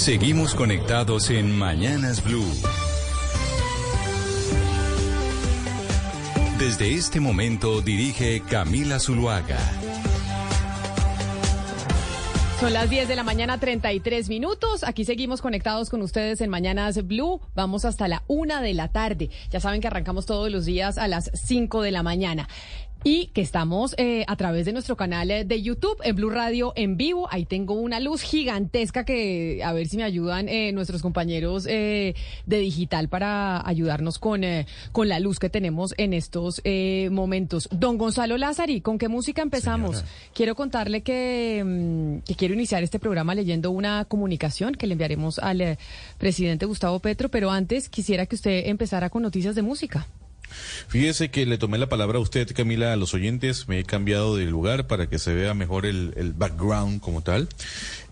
Seguimos conectados en Mañanas Blue. Desde este momento dirige Camila Zuluaga. Son las 10 de la mañana, 33 minutos. Aquí seguimos conectados con ustedes en Mañanas Blue. Vamos hasta la una de la tarde. Ya saben que arrancamos todos los días a las 5 de la mañana. Y que estamos eh, a través de nuestro canal eh, de YouTube, en Blue Radio en vivo. Ahí tengo una luz gigantesca que a ver si me ayudan eh, nuestros compañeros de digital para ayudarnos con, con la luz que tenemos en estos momentos. Don Gonzalo Lázari, ¿con qué música empezamos? Quiero contarle que, mm, que quiero iniciar este programa leyendo una comunicación que le enviaremos al presidente Gustavo Petro, pero antes quisiera que usted empezara con noticias de música. Fíjese que le tomé la palabra a usted, Camila, a los oyentes. Me he cambiado de lugar para que se vea mejor el, background como tal.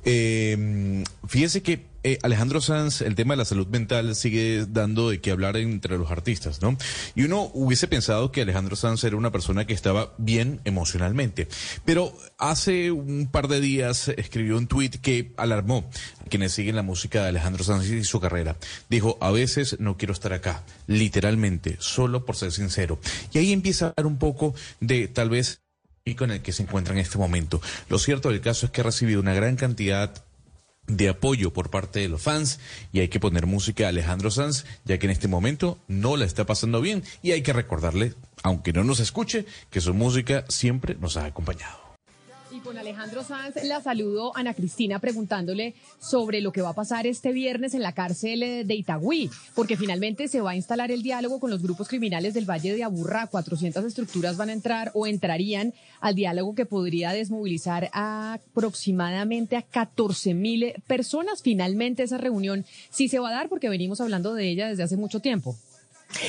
Eh, fíjese que eh, Alejandro Sanz, el tema de la salud mental sigue dando de qué hablar entre los artistas, ¿no? Y uno hubiese pensado que Alejandro Sanz era una persona que estaba bien emocionalmente. Pero hace un par de días escribió un tuit que alarmó quienes siguen la música de Alejandro Sanz y su carrera. Dijo, a veces no quiero estar acá, literalmente, solo por ser sincero. Y ahí empieza a hablar un poco de tal vez con el que se encuentra en este momento. Lo cierto del caso es que ha recibido una gran cantidad de apoyo por parte de los fans y hay que poner música a Alejandro Sanz, ya que en este momento no la está pasando bien y hay que recordarle, aunque no nos escuche, que su música siempre nos ha acompañado. Con Alejandro Sanz la saludo Ana Cristina preguntándole sobre lo que va a pasar este viernes en la cárcel eh, de Itagüí, porque finalmente se va a instalar el diálogo con los grupos criminales del Valle de Aburrá. 400 estructuras van a entrar o entrarían al diálogo que podría desmovilizar aproximadamente a 14 mil personas. Finalmente esa reunión sí se va a dar porque venimos hablando de ella desde hace mucho tiempo.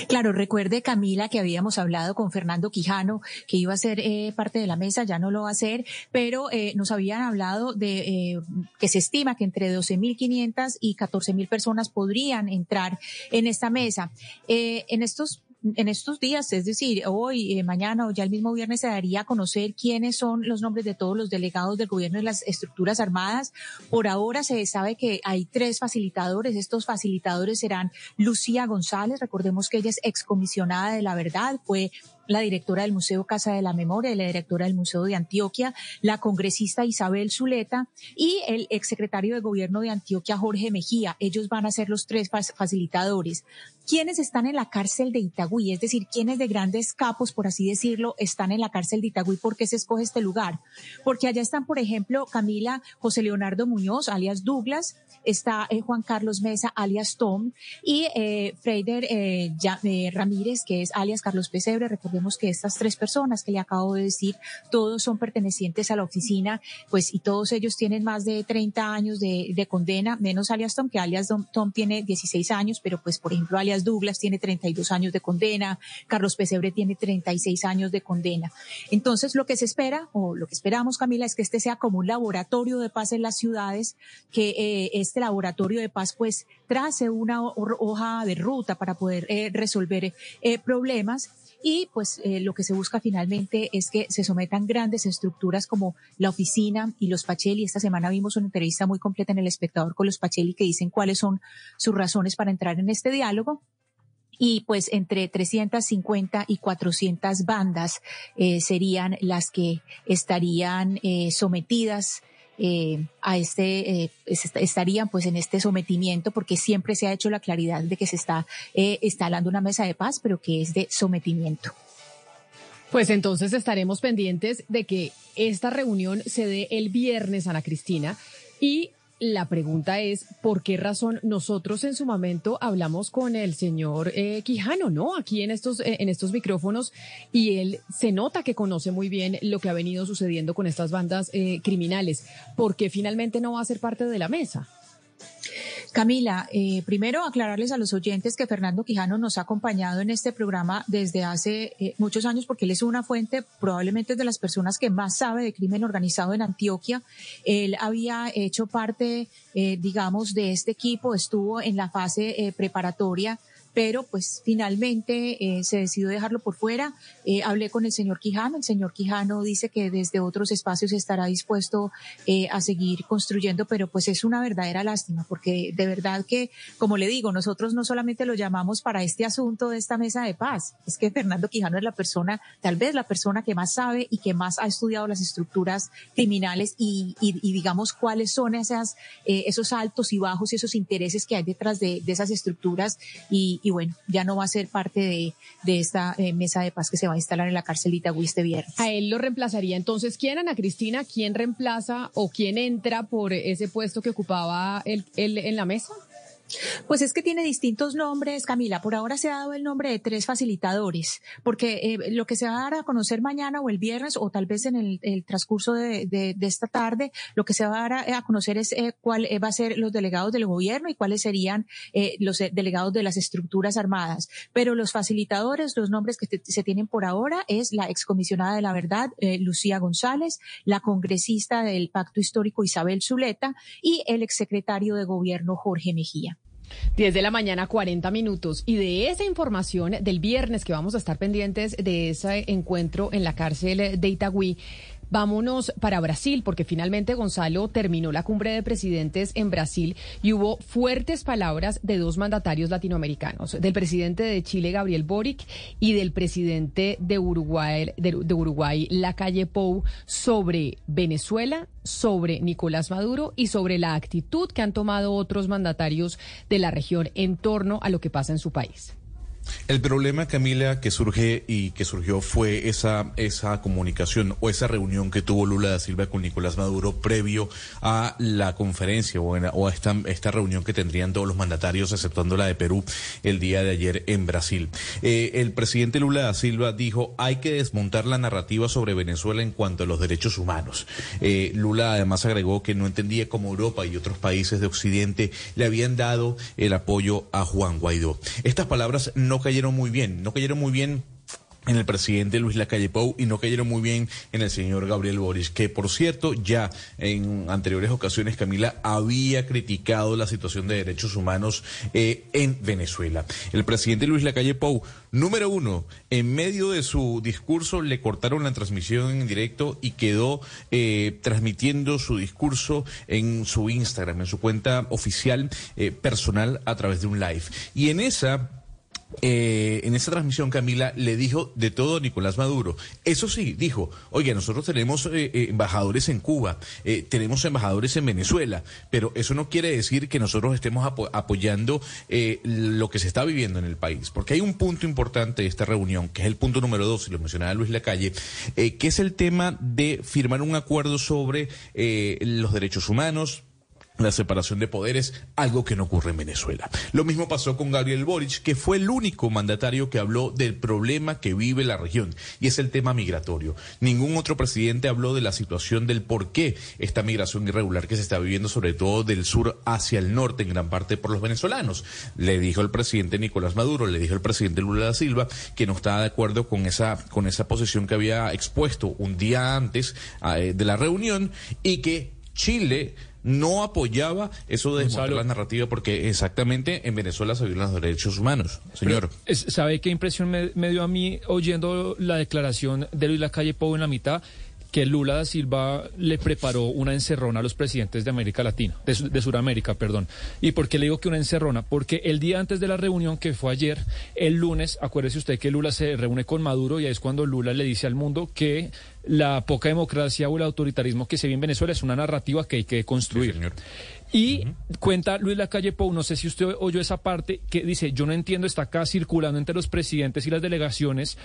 Claro, recuerde Camila que habíamos hablado con Fernando Quijano que iba a ser eh, parte de la mesa, ya no lo va a ser, pero eh, nos habían hablado de eh, que se estima que entre 12.500 y 14.000 personas podrían entrar en esta mesa. en estos en estos días, es decir, hoy, mañana o ya el mismo viernes se daría a conocer quiénes son los nombres de todos los delegados del gobierno de las estructuras armadas. Por ahora se sabe que hay tres facilitadores. Estos facilitadores serán Lucía González, recordemos que ella es excomisionada de la verdad, fue la directora del Museo Casa de la Memoria y la directora del Museo de Antioquia, la congresista Isabel Zuleta y el exsecretario de Gobierno de Antioquia, Jorge Mejía. Ellos van a ser los tres facilitadores. ¿Quiénes están en la cárcel de Itagüí? Es decir, ¿quiénes de grandes capos, por así decirlo, están en la cárcel de Itagüí? ¿Por qué se escoge este lugar? Porque allá están, por ejemplo, Camila José Leonardo Muñoz, alias Douglas, está eh, Juan Carlos Mesa, alias Tom, y eh, Freider eh, eh, Ramírez, que es alias Carlos Pesebre. Recordemos que estas tres personas que le acabo de decir, todos son pertenecientes a la oficina, pues, y todos ellos tienen más de 30 años de, de condena, menos alias Tom, que alias Tom tiene 16 años, pero pues, por ejemplo, alias Douglas tiene 32 años de condena, Carlos Pesebre tiene 36 años de condena. Entonces, lo que se espera, o lo que esperamos, Camila, es que este sea como un laboratorio de paz en las ciudades, que eh, este laboratorio de paz, pues, trace una hoja de ruta para poder eh, resolver eh, problemas y pues lo que se busca finalmente es que se sometan grandes estructuras como la oficina y los Pacheli. Esta semana vimos una entrevista muy completa en El Espectador con los Pacheli que dicen cuáles son sus razones para entrar en este diálogo y pues entre 350 y 400 bandas eh, serían las que estarían eh, sometidas eh, a este estarían pues en este sometimiento porque siempre se ha hecho la claridad de que se está instalando una mesa de paz pero que es de sometimiento. Pues entonces estaremos pendientes de que esta reunión se dé el viernes, Ana Cristina, y la pregunta es, ¿por qué razón nosotros en su momento hablamos con el señor eh, Quijano, ¿no? Aquí en estos, eh, en estos micrófonos y él se nota que conoce muy bien lo que ha venido sucediendo con estas bandas eh, criminales. ¿Por qué finalmente no va a ser parte de la mesa? Camila, eh, primero aclararles a los oyentes que Fernando Quijano nos ha acompañado en este programa desde hace eh, muchos años porque él es una fuente, probablemente de las personas que más sabe de crimen organizado en Antioquia. Él había hecho parte, eh, digamos, de este equipo, estuvo en la fase preparatoria pero pues finalmente eh, se decidió dejarlo por fuera. Eh, hablé con el señor Quijano, el señor Quijano dice que desde otros espacios estará dispuesto eh, a seguir construyendo, pero pues es una verdadera lástima, porque de verdad que, como le digo, nosotros no solamente lo llamamos para este asunto de esta mesa de paz, es que Fernando Quijano es la persona, tal vez la persona que más sabe y que más ha estudiado las estructuras criminales y, digamos cuáles son esas, esos altos y bajos y esos intereses que hay detrás de, de esas estructuras y, y bueno, ya no va a ser parte de, de esta eh, mesa de paz que se va a instalar en la Itagüí este viernes. A él lo reemplazaría entonces, ¿quién, Ana Cristina? ¿Quién reemplaza o quién entra por ese puesto que ocupaba él en la mesa? Pues es que tiene distintos nombres, Camila. Por ahora se ha dado el nombre de tres facilitadores, porque eh, lo que se va a dar a conocer mañana o el viernes, o tal vez en el, transcurso de, esta tarde, lo que se va a dar a, conocer es eh, cuál eh, va a ser los delegados del gobierno y cuáles serían los delegados de las estructuras armadas. Pero los facilitadores, los nombres que se tienen por ahora es la excomisionada de la verdad, Lucía González, la congresista del Pacto Histórico Isabel Zuleta y el exsecretario de gobierno Jorge Mejía. 10 de la mañana, 40 minutos. Y de esa información del viernes que vamos a estar pendientes de ese encuentro en la cárcel de Itagüí, Vámonos para Brasil, porque finalmente Gonzalo terminó la cumbre de presidentes en Brasil y hubo fuertes palabras de dos mandatarios latinoamericanos, del presidente de Chile, Gabriel Boric, y del presidente de Uruguay, de, Uruguay Lacalle Pou, sobre Venezuela, sobre Nicolás Maduro y sobre la actitud que han tomado otros mandatarios de la región en torno a lo que pasa en su país. El problema, Camila, que surge y que surgió fue esa, esa comunicación o esa reunión que tuvo Lula da Silva con Nicolás Maduro previo a la conferencia o, a esta, esta reunión que tendrían todos los mandatarios, exceptuando la de Perú, el día de ayer en Brasil. Eh, el presidente Lula da Silva dijo, hay que desmontar la narrativa sobre Venezuela en cuanto a los derechos humanos. Eh, Lula además agregó que no entendía cómo Europa y otros países de Occidente le habían dado el apoyo a Juan Guaidó. Estas palabras no cayeron muy bien, no cayeron muy bien en el presidente Luis Lacalle Pou y no cayeron muy bien en el señor Gabriel Boris, que por cierto ya en anteriores ocasiones Camila había criticado la situación de derechos humanos eh, en Venezuela. El presidente Luis Lacalle Pou, número uno, en medio de su discurso le cortaron la transmisión en directo y quedó eh, transmitiendo su discurso en su Instagram, en su cuenta oficial eh, personal a través de un live. Y en esa eh, en esa transmisión, Camila le dijo de todo a Nicolás Maduro. Eso sí, dijo, oye, nosotros tenemos eh, eh, embajadores en Cuba, tenemos embajadores en Venezuela, pero eso no quiere decir que nosotros estemos apoyando lo que se está viviendo en el país, porque hay un punto importante de esta reunión, que es el punto número dos, y lo mencionaba Luis Lacalle, que es el tema de firmar un acuerdo sobre los derechos humanos, la separación de poderes, algo que no ocurre en Venezuela. Lo mismo pasó con Gabriel Boric, que fue el único mandatario que habló del problema que vive la región, y es el tema migratorio. Ningún otro presidente habló de la situación del por qué esta migración irregular que se está viviendo, sobre todo del sur hacia el norte, en gran parte por los venezolanos. Le dijo el presidente Nicolás Maduro, le dijo el presidente Lula da Silva, que no estaba de acuerdo con esa, con esa posición que había expuesto un día antes eh, de la reunión y que Chile no apoyaba eso de desmontar la narrativa porque exactamente en Venezuela se violan los derechos humanos, señor. ¿Sabe qué impresión me, me, dio a mí oyendo la declaración de Luis Lacalle Pou en la mitad? que Lula da Silva le preparó una encerrona a los presidentes de América Latina, de, de Sudamérica, perdón. ¿Y por qué le digo que una encerrona? Porque el día antes de la reunión, que fue ayer, el lunes, acuérdese usted que Lula se reúne con Maduro y es cuando Lula le dice al mundo que la poca democracia o el autoritarismo que se ve en Venezuela es una narrativa que hay que construir. Y cuenta Luis Lacalle Pou, no sé si usted oyó esa parte, que dice, yo no entiendo, está acá circulando entre los presidentes y las delegaciones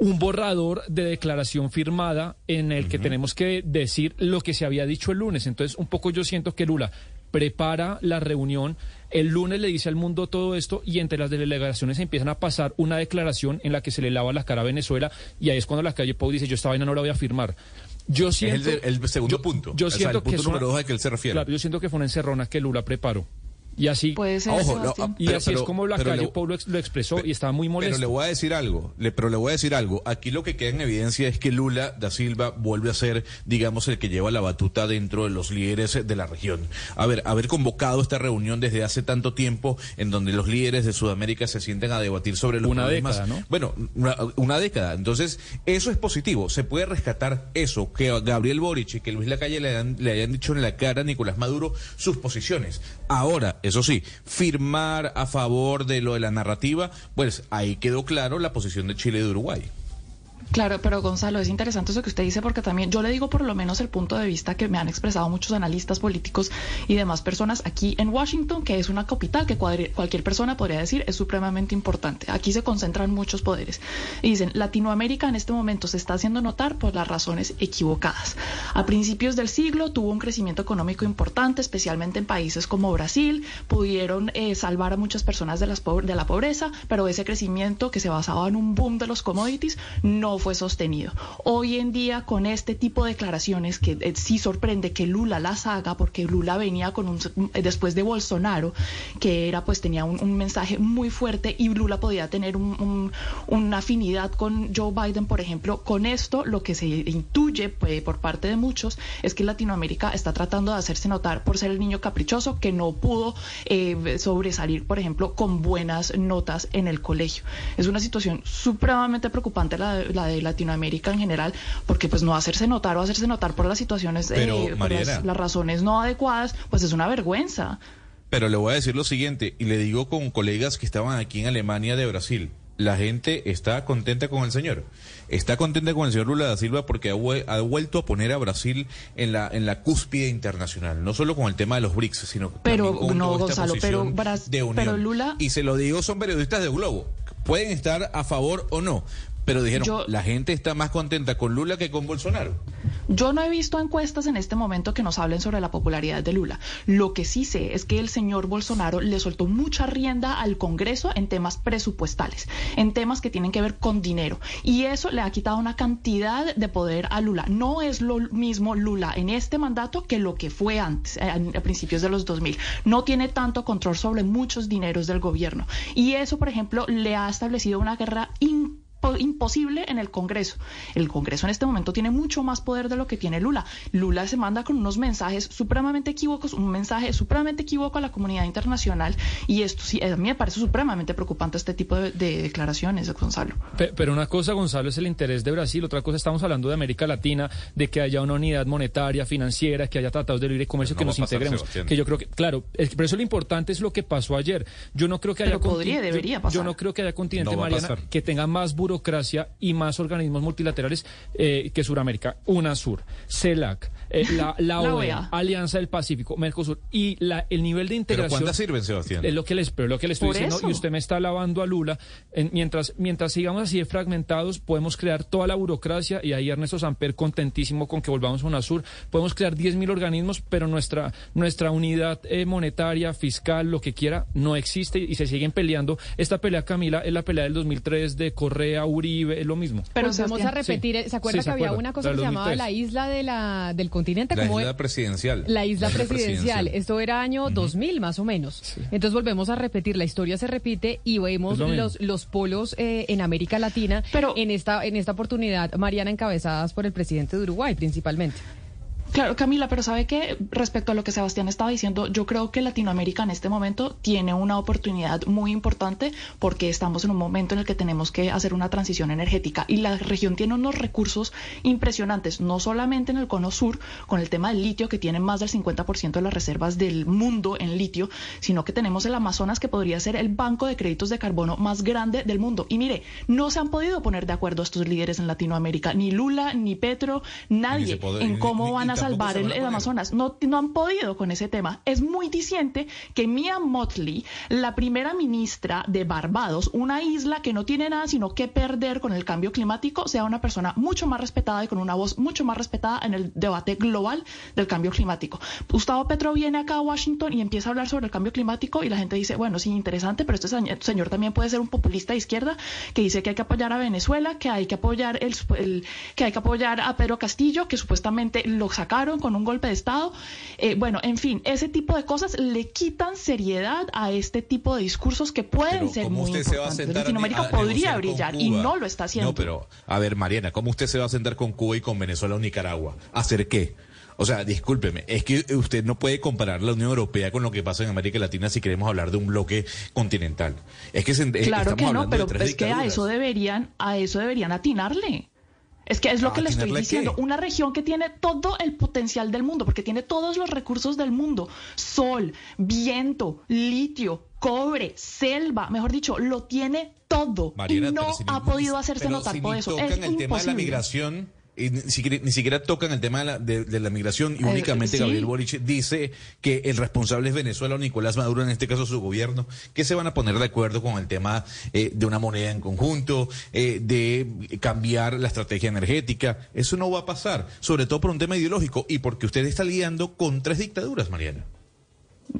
un borrador de declaración firmada en el que tenemos que decir lo que se había dicho el lunes. Entonces, un poco yo siento que Lula prepara la reunión, el lunes le dice al mundo todo esto y entre las delegaciones empiezan a pasar una declaración en la que se le lava la cara a Venezuela y ahí es cuando la calle Pou dice, yo esta vaina no la voy a firmar. Yo siento, es el, segundo punto. Yo siento que número dos que él se refiere. yo siento que fue una encerrona que Lula preparó. Y así, Puede ser, Ojo, no, Sebastián. y Pero- así es como la calle le- Pou lo, ex- lo expresó y estaba muy molesto. Pero le voy a decir algo, le- pero le voy a decir algo. Aquí lo que queda en evidencia es que Lula da Silva vuelve a ser, digamos, el que lleva la batuta dentro de los líderes de la región. A ver, haber convocado esta reunión desde hace tanto tiempo en donde los líderes de Sudamérica se sienten a debatir sobre los Una problemas. década, ¿no? Bueno, una, una década. Entonces, eso es positivo. Se puede rescatar eso, que a Gabriel Boric y que Luis Lacalle le, hayan- le hayan dicho en la cara a Nicolás Maduro sus posiciones. Ahora, eso sí, firmar a favor de lo de la narrativa, pues ahí quedó claro la posición de Chile y de Uruguay. Claro, pero Gonzalo, es interesante eso que usted dice porque también yo le digo por lo menos el punto de vista que me han expresado muchos analistas políticos y demás personas aquí en Washington, que es una capital que cualquier persona podría decir es supremamente importante. Aquí se concentran muchos poderes. Y dicen, Latinoamérica en este momento se está haciendo notar por las razones equivocadas. A principios del siglo tuvo un crecimiento económico importante, especialmente en países como Brasil, pudieron eh, salvar a muchas personas de, las de la pobreza, pero ese crecimiento que se basaba en un boom de los commodities no fue sostenido. Hoy en día, con este tipo de declaraciones que eh, sí sorprende que Lula las haga, porque Lula venía con un, eh, después de Bolsonaro, que era pues tenía un, mensaje muy fuerte y Lula podía tener un- un- una afinidad con Joe Biden, por ejemplo, con esto lo que se intuye pues, por parte de muchos es que Latinoamérica está tratando de hacerse notar por ser el niño caprichoso que no pudo eh, sobresalir, por ejemplo, con buenas notas en el colegio. Es una situación supremamente preocupante la la de Latinoamérica en general, porque pues no hacerse notar o hacerse notar por las situaciones, eh, Pero, por las, las razones no adecuadas, pues es una vergüenza. Pero le voy a decir lo siguiente, y le digo con colegas que estaban aquí en Alemania de Brasil. La gente está contenta con el señor. Está contenta con el señor Lula da Silva porque ha, vue- ha vuelto a poner a Brasil en la, en la cúspide internacional. No solo con el tema de los BRICS, sino Pero, con no, Gonzalo, pero de unión. pero Lula- Y se lo digo, son periodistas de Globo. Pueden estar a favor o no. Pero dijeron, Yo- la gente está más contenta con Lula que con Bolsonaro. Yo no he visto encuestas en este momento que nos hablen sobre la popularidad de Lula. Lo que sí sé es que el señor Bolsonaro le soltó mucha rienda al Congreso en temas presupuestales, en temas que tienen que ver con dinero. Y eso le ha quitado una cantidad de poder a Lula. No es lo mismo Lula en este mandato que lo que fue antes, eh, a principios de los 2000. No tiene tanto control sobre muchos dineros del gobierno. Y eso, por ejemplo, le ha establecido una guerra imp- imposible en el Congreso. El Congreso en este momento tiene mucho más poder de lo que tiene Lula. Lula se manda con unos mensajes supremamente equívocos, un mensaje supremamente equívoco a la comunidad internacional y esto sí, a mí me parece supremamente preocupante este tipo de, de declaraciones, Gonzalo. Pe- Pero una cosa, Gonzalo, es el interés de Brasil, otra cosa estamos hablando de América Latina, de que haya una unidad monetaria, financiera, que haya tratados de libre comercio, No que nos pasar, integremos. Que yo creo que, claro, es que por eso lo importante es lo que pasó ayer. Yo no creo que haya Pero podría, yo- debería Yo, pasar. no creo que haya continente, No Mariana, que tenga más y más organismos multilaterales eh, que Suramérica. UNASUR, CELAC, eh, la, la, La OEA, OEA. Alianza del Pacífico, Mercosur y la, el nivel de ¿Pero integración. cuántas sirven, Sebastián? Es lo que les, pero lo que le estoy Por diciendo eso. y usted me está lavando a Lula. En- mientras, mientras sigamos así de fragmentados, podemos crear toda la burocracia y ahí Ernesto Samper contentísimo con que volvamos a UNASUR. Podemos crear 10.000 organismos, pero nuestra, nuestra unidad eh, monetaria, fiscal, lo que quiera, no existe y se siguen peleando. Esta pelea, Camila, es la pelea del 2003 de Correa, Uribe, es lo mismo. Pero Pues vamos a repetir, sí. ¿se acuerda Sí, se que había acuerda. una cosa que se llamaba 2003. la isla de la, del continente? La como isla presidencial. La isla presidencial. presidencial. Esto era año 2000 más o menos. Entonces volvemos a repetir, la historia se repite y vemos lo los, los polos eh, en América Latina Pero- en esta en esta oportunidad, Mariana, encabezadas por el presidente de Uruguay principalmente. Claro, Camila, pero ¿sabe qué? Respecto a lo que Sebastián estaba diciendo, yo creo que Latinoamérica en este momento tiene una oportunidad muy importante porque estamos en un momento en el que tenemos que hacer una transición energética y la región tiene unos recursos impresionantes, no solamente en el cono sur, con el tema del litio, que tiene más del 50% de las reservas del mundo en litio, sino que tenemos el Amazonas, que podría ser el banco de créditos de carbono más grande del mundo. Y mire, no se han podido poner de acuerdo estos líderes en Latinoamérica, ni Lula, ni Petro, nadie, en cómo van a salvar el. Amazonas. No, no han podido con ese tema. Es muy diciente que Mia Motley, la primera ministra de Barbados, una isla que no tiene nada sino que perder con el cambio climático, sea una persona mucho más respetada y con una voz mucho más respetada en el debate global del cambio climático. Gustavo Petro viene acá a Washington y empieza a hablar sobre el cambio climático y la gente dice, bueno, sí, interesante, pero este señor- señor también puede ser un populista de izquierda que dice que hay que apoyar a Venezuela, que hay que apoyar el, el- que hay que apoyar a Pedro Castillo, que supuestamente lo saca con un golpe de Estado. Eh, bueno, en fin, ese tipo de cosas le quitan seriedad a este tipo de discursos que pueden ser muy importantes. Latinoamérica podría brillar y no lo está haciendo. No, pero, a ver, Mariana, ¿cómo usted se va a sentar con Cuba y con Venezuela o Nicaragua? ¿Hacer qué? O sea, discúlpeme, es que usted no puede comparar la Unión Europea con lo que pasa en América Latina si queremos hablar de un bloque continental. Es que se, claro que no, pero es que a eso deberían, a eso deberían atinarle. Es que es lo que le estoy diciendo. Una región que tiene todo el potencial del mundo, porque tiene todos los recursos del mundo. Sol, viento, litio, cobre, selva, mejor dicho, lo tiene todo. y no ha podido hacerse notar por eso. Es el tema de la migración y ni, siquiera, tocan el tema de la, migración y eh, únicamente Gabriel Boric dice que el responsable es Venezuela o Nicolás Maduro, en este caso su gobierno, que se van a poner de acuerdo con el tema eh, de una moneda en conjunto, eh, de cambiar la estrategia energética. Eso no va a pasar, sobre todo por un tema ideológico y porque usted está lidiando con tres dictaduras, Mariana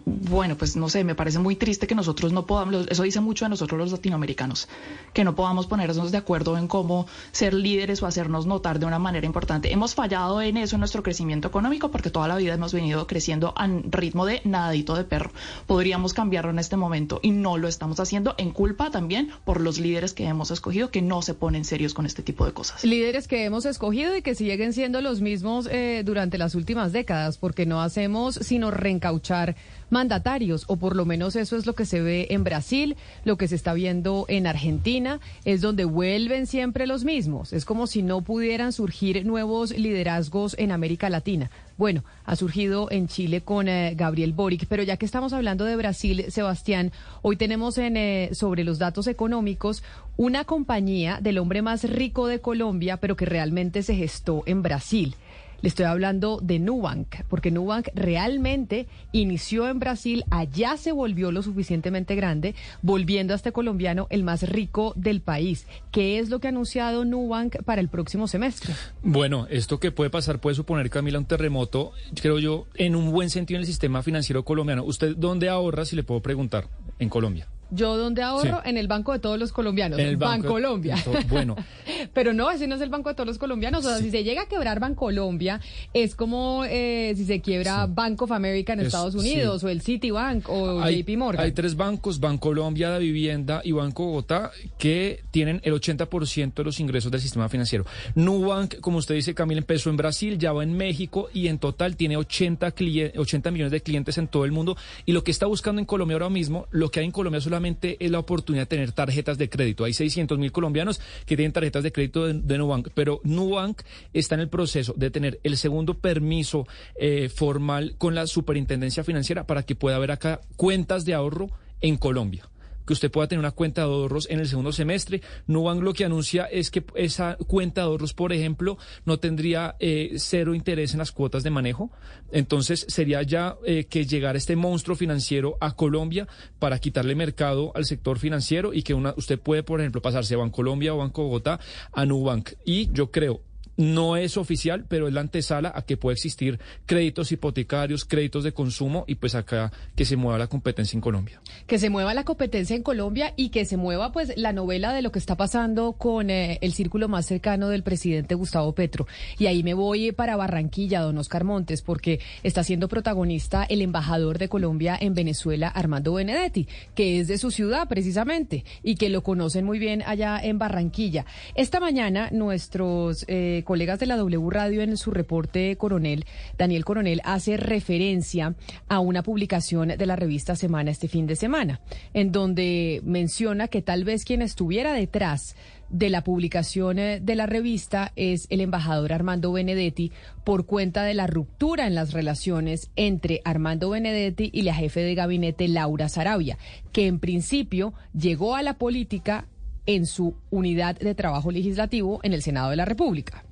bueno, pues no sé, me parece muy triste que nosotros no podamos, eso dice mucho de nosotros los latinoamericanos, que no podamos ponernos de acuerdo en cómo ser líderes o hacernos notar de una manera importante. Hemos fallado en eso, en nuestro crecimiento económico, porque toda la vida hemos venido creciendo a ritmo de nadadito de perro. Podríamos cambiarlo en este momento y no lo estamos haciendo en culpa también por los líderes que hemos escogido que no se ponen serios con este tipo de cosas. Líderes que hemos escogido y que siguen siendo los mismos eh, durante las últimas décadas, porque no hacemos sino reencauchar mandatarios, o por lo menos eso es lo que se ve en Brasil, lo que se está viendo en Argentina, es donde vuelven siempre los mismos. Es como si no pudieran surgir nuevos liderazgos en América Latina. Bueno, ha surgido en Chile con eh, Gabriel Boric, pero ya que estamos hablando de Brasil, Sebastián, hoy tenemos en, eh, sobre los datos económicos una compañía del hombre más rico de Colombia, pero que realmente se gestó en Brasil. Le estoy hablando de Nubank, porque Nubank realmente inició en Brasil, allá se volvió lo suficientemente grande, volviendo a este colombiano el más rico del país. ¿Qué es lo que ha anunciado Nubank para el próximo semestre? Bueno, esto que puede pasar puede suponer, Camila, un terremoto, creo yo, en un buen sentido en el sistema financiero colombiano. ¿Usted dónde ahorra, si le puedo preguntar, en Colombia? Yo donde ahorro en el banco de todos los colombianos, en el Banco Colombia. Bueno, pero no, ese no es el banco de todos los colombianos. O sea, si se llega a quebrar Bancolombia, es como eh, si se quiebra Bank of America en Estados Unidos o el Citibank o JP Morgan. Hay tres bancos, Bancolombia, La Vivienda y Banco Bogotá, que tienen el 80% de los ingresos del sistema financiero. Nubank, como usted dice, Camila, empezó en Brasil, ya va en México y en total tiene 80, 80 millones de clientes en todo el mundo. Y lo que está buscando en Colombia ahora mismo, lo que hay en Colombia solamente es la oportunidad de tener tarjetas de crédito. Hay 600 mil colombianos que tienen tarjetas de crédito de, Nubank, pero Nubank está en el proceso de tener el segundo permiso eh, formal con la superintendencia financiera para que pueda haber acá cuentas de ahorro en Colombia que usted pueda tener una cuenta de ahorros en el segundo semestre. Nubank lo que anuncia es que esa cuenta de ahorros, por ejemplo, no tendría eh, cero interés en las cuotas de manejo. Entonces sería ya eh, que llegara este monstruo financiero a Colombia para quitarle mercado al sector financiero y que una, usted puede, por ejemplo, pasarse a Bancolombia o Banco Bogotá a Nubank. Y yo creo, no es oficial, pero es la antesala a que pueda existir créditos hipotecarios, créditos de consumo y pues acá que se mueva la competencia en Colombia. Que se mueva la competencia en Colombia y que se mueva pues la novela de lo que está pasando con eh, el círculo más cercano del presidente Gustavo Petro. Y ahí me voy para Barranquilla, don Oscar Montes, porque está siendo protagonista el embajador de Colombia en Venezuela, Armando Benedetti, que es de su ciudad precisamente y que lo conocen muy bien allá en Barranquilla. Esta mañana nuestros... Eh, colegas de la W Radio en su reporte Coronel, Daniel Coronel hace referencia a una publicación de la revista Semana este fin de semana, en donde menciona que tal vez quien estuviera detrás de la publicación eh, de la revista es el embajador Armando Benedetti por cuenta de la ruptura en las relaciones entre Armando Benedetti y la jefe de gabinete Laura Sarabia, que en principio llegó a la política en su unidad de trabajo legislativo en el Senado de la República.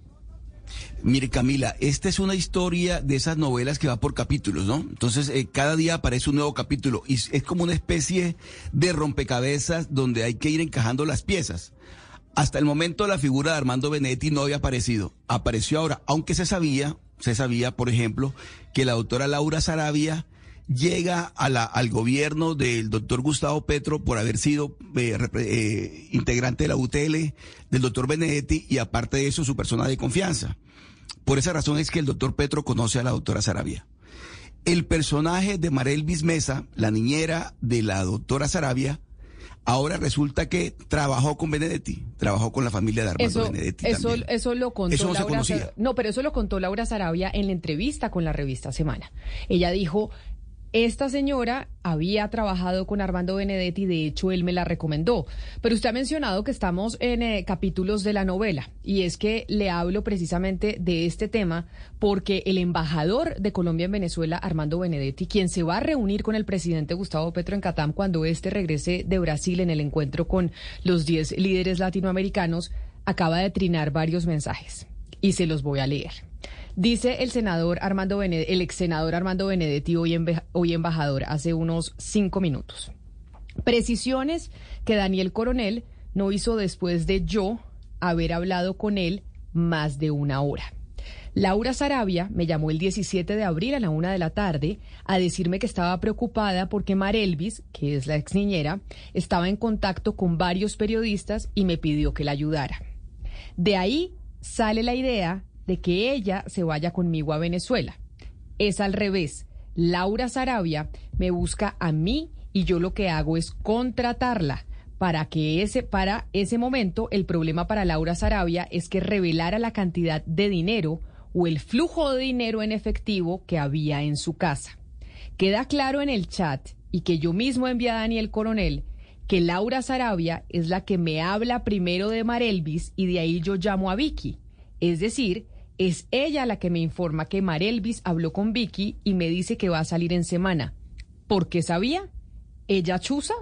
Mire, Camila, esta es una historia de esas novelas que va por capítulos, ¿no? Entonces, eh, cada día aparece un nuevo capítulo y es como una especie de rompecabezas donde hay que ir encajando las piezas. Hasta el momento la figura de Armando Benetti no había aparecido. Apareció ahora, aunque se sabía, se sabía, por ejemplo, que la doctora Laura Sarabia llega a la, al gobierno del doctor Gustavo Petro por haber sido eh, eh, integrante de la UTL, del doctor Benedetti y aparte de eso su persona de confianza. Por esa razón es que el doctor Petro conoce a la doctora Sarabia. El personaje de Marelvis Mesa, la niñera de la doctora Sarabia, ahora resulta que trabajó con Benedetti, trabajó con la familia de Armando Benedetti. Eso, también. eso lo contó Eso no Laura No, pero eso lo contó Laura Sarabia en la entrevista con la revista Semana. Ella dijo. Esta señora había trabajado con Armando Benedetti, de hecho él me la recomendó. Pero usted ha mencionado que estamos en eh, capítulos de la novela y es que le hablo precisamente de este tema porque el embajador de Colombia en Venezuela, Armando Benedetti, quien se va a reunir con el presidente Gustavo Petro en Catam cuando éste regrese de Brasil en el encuentro con los 10 líderes latinoamericanos, acaba de trinar varios mensajes y se los voy a leer. Dice el senador Armando Bened- el ex senador Armando Benedetti, hoy, hoy embajador, hace unos cinco minutos. Precisiones que Daniel Coronel no hizo después de yo haber hablado con él más de una hora. Laura Sarabia me llamó el 17 de abril a la una de la tarde a decirme que estaba preocupada porque Marelvis, que es la ex niñera, estaba en contacto con varios periodistas y me pidió que la ayudara. De ahí sale la idea de que ella se vaya conmigo a Venezuela. Es al revés. Laura Sarabia me busca a mí y yo lo que hago es contratarla para que ese para ese momento el problema para Laura Sarabia es que revelara la cantidad de dinero o el flujo de dinero en efectivo que había en su casa. Queda claro en el chat y que yo mismo envié a Daniel Coronel que Laura Sarabia es la que me habla primero de Marelvis y de ahí yo llamo a Vicky. Es decir, es ella la que me informa que Marelvis habló con Vicky y me dice que va a salir en semana. ¿Por qué sabía? ¿Ella chuza?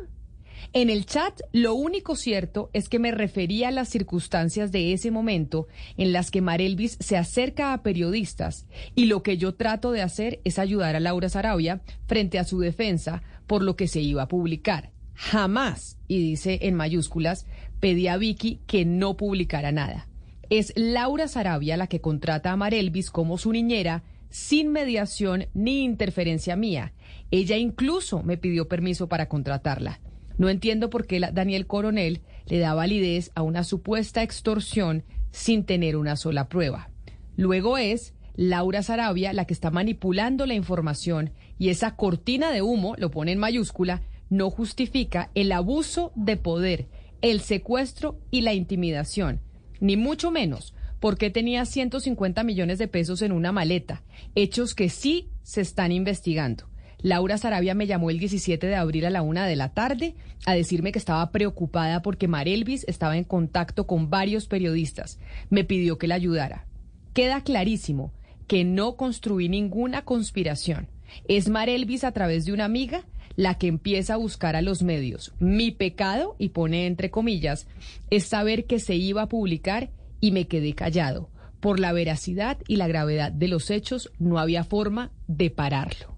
En el chat, lo único cierto es que me refería a las circunstancias de ese momento en las que Marelvis se acerca a periodistas y lo que yo trato de hacer es ayudar a Laura Sarabia frente a su defensa por lo que se iba a publicar. Jamás, y dice en mayúsculas, pedí a Vicky que no publicara nada. Es Laura Sarabia la que contrata a Marelvis como su niñera sin mediación ni interferencia mía. Ella incluso me pidió permiso para contratarla. No entiendo por qué Daniel Coronel le da validez a una supuesta extorsión sin tener una sola prueba. Luego es Laura Sarabia la que está manipulando la información y esa cortina de humo, lo pone en mayúscula, no justifica el abuso de poder, el secuestro y la intimidación, ni mucho menos porque tenía 150 millones de pesos en una maleta, hechos que sí se están investigando. Laura Sarabia me llamó el 17 de abril a la una de la tarde a decirme que estaba preocupada porque Marelvis estaba en contacto con varios periodistas. Me pidió que la ayudara. Queda clarísimo que no construí ninguna conspiración. Es Marelvis a través de una amiga la que empieza a buscar a los medios. Mi pecado, y pone entre comillas, es saber que se iba a publicar y me quedé callado. Por la veracidad y la gravedad de los hechos no había forma de pararlo.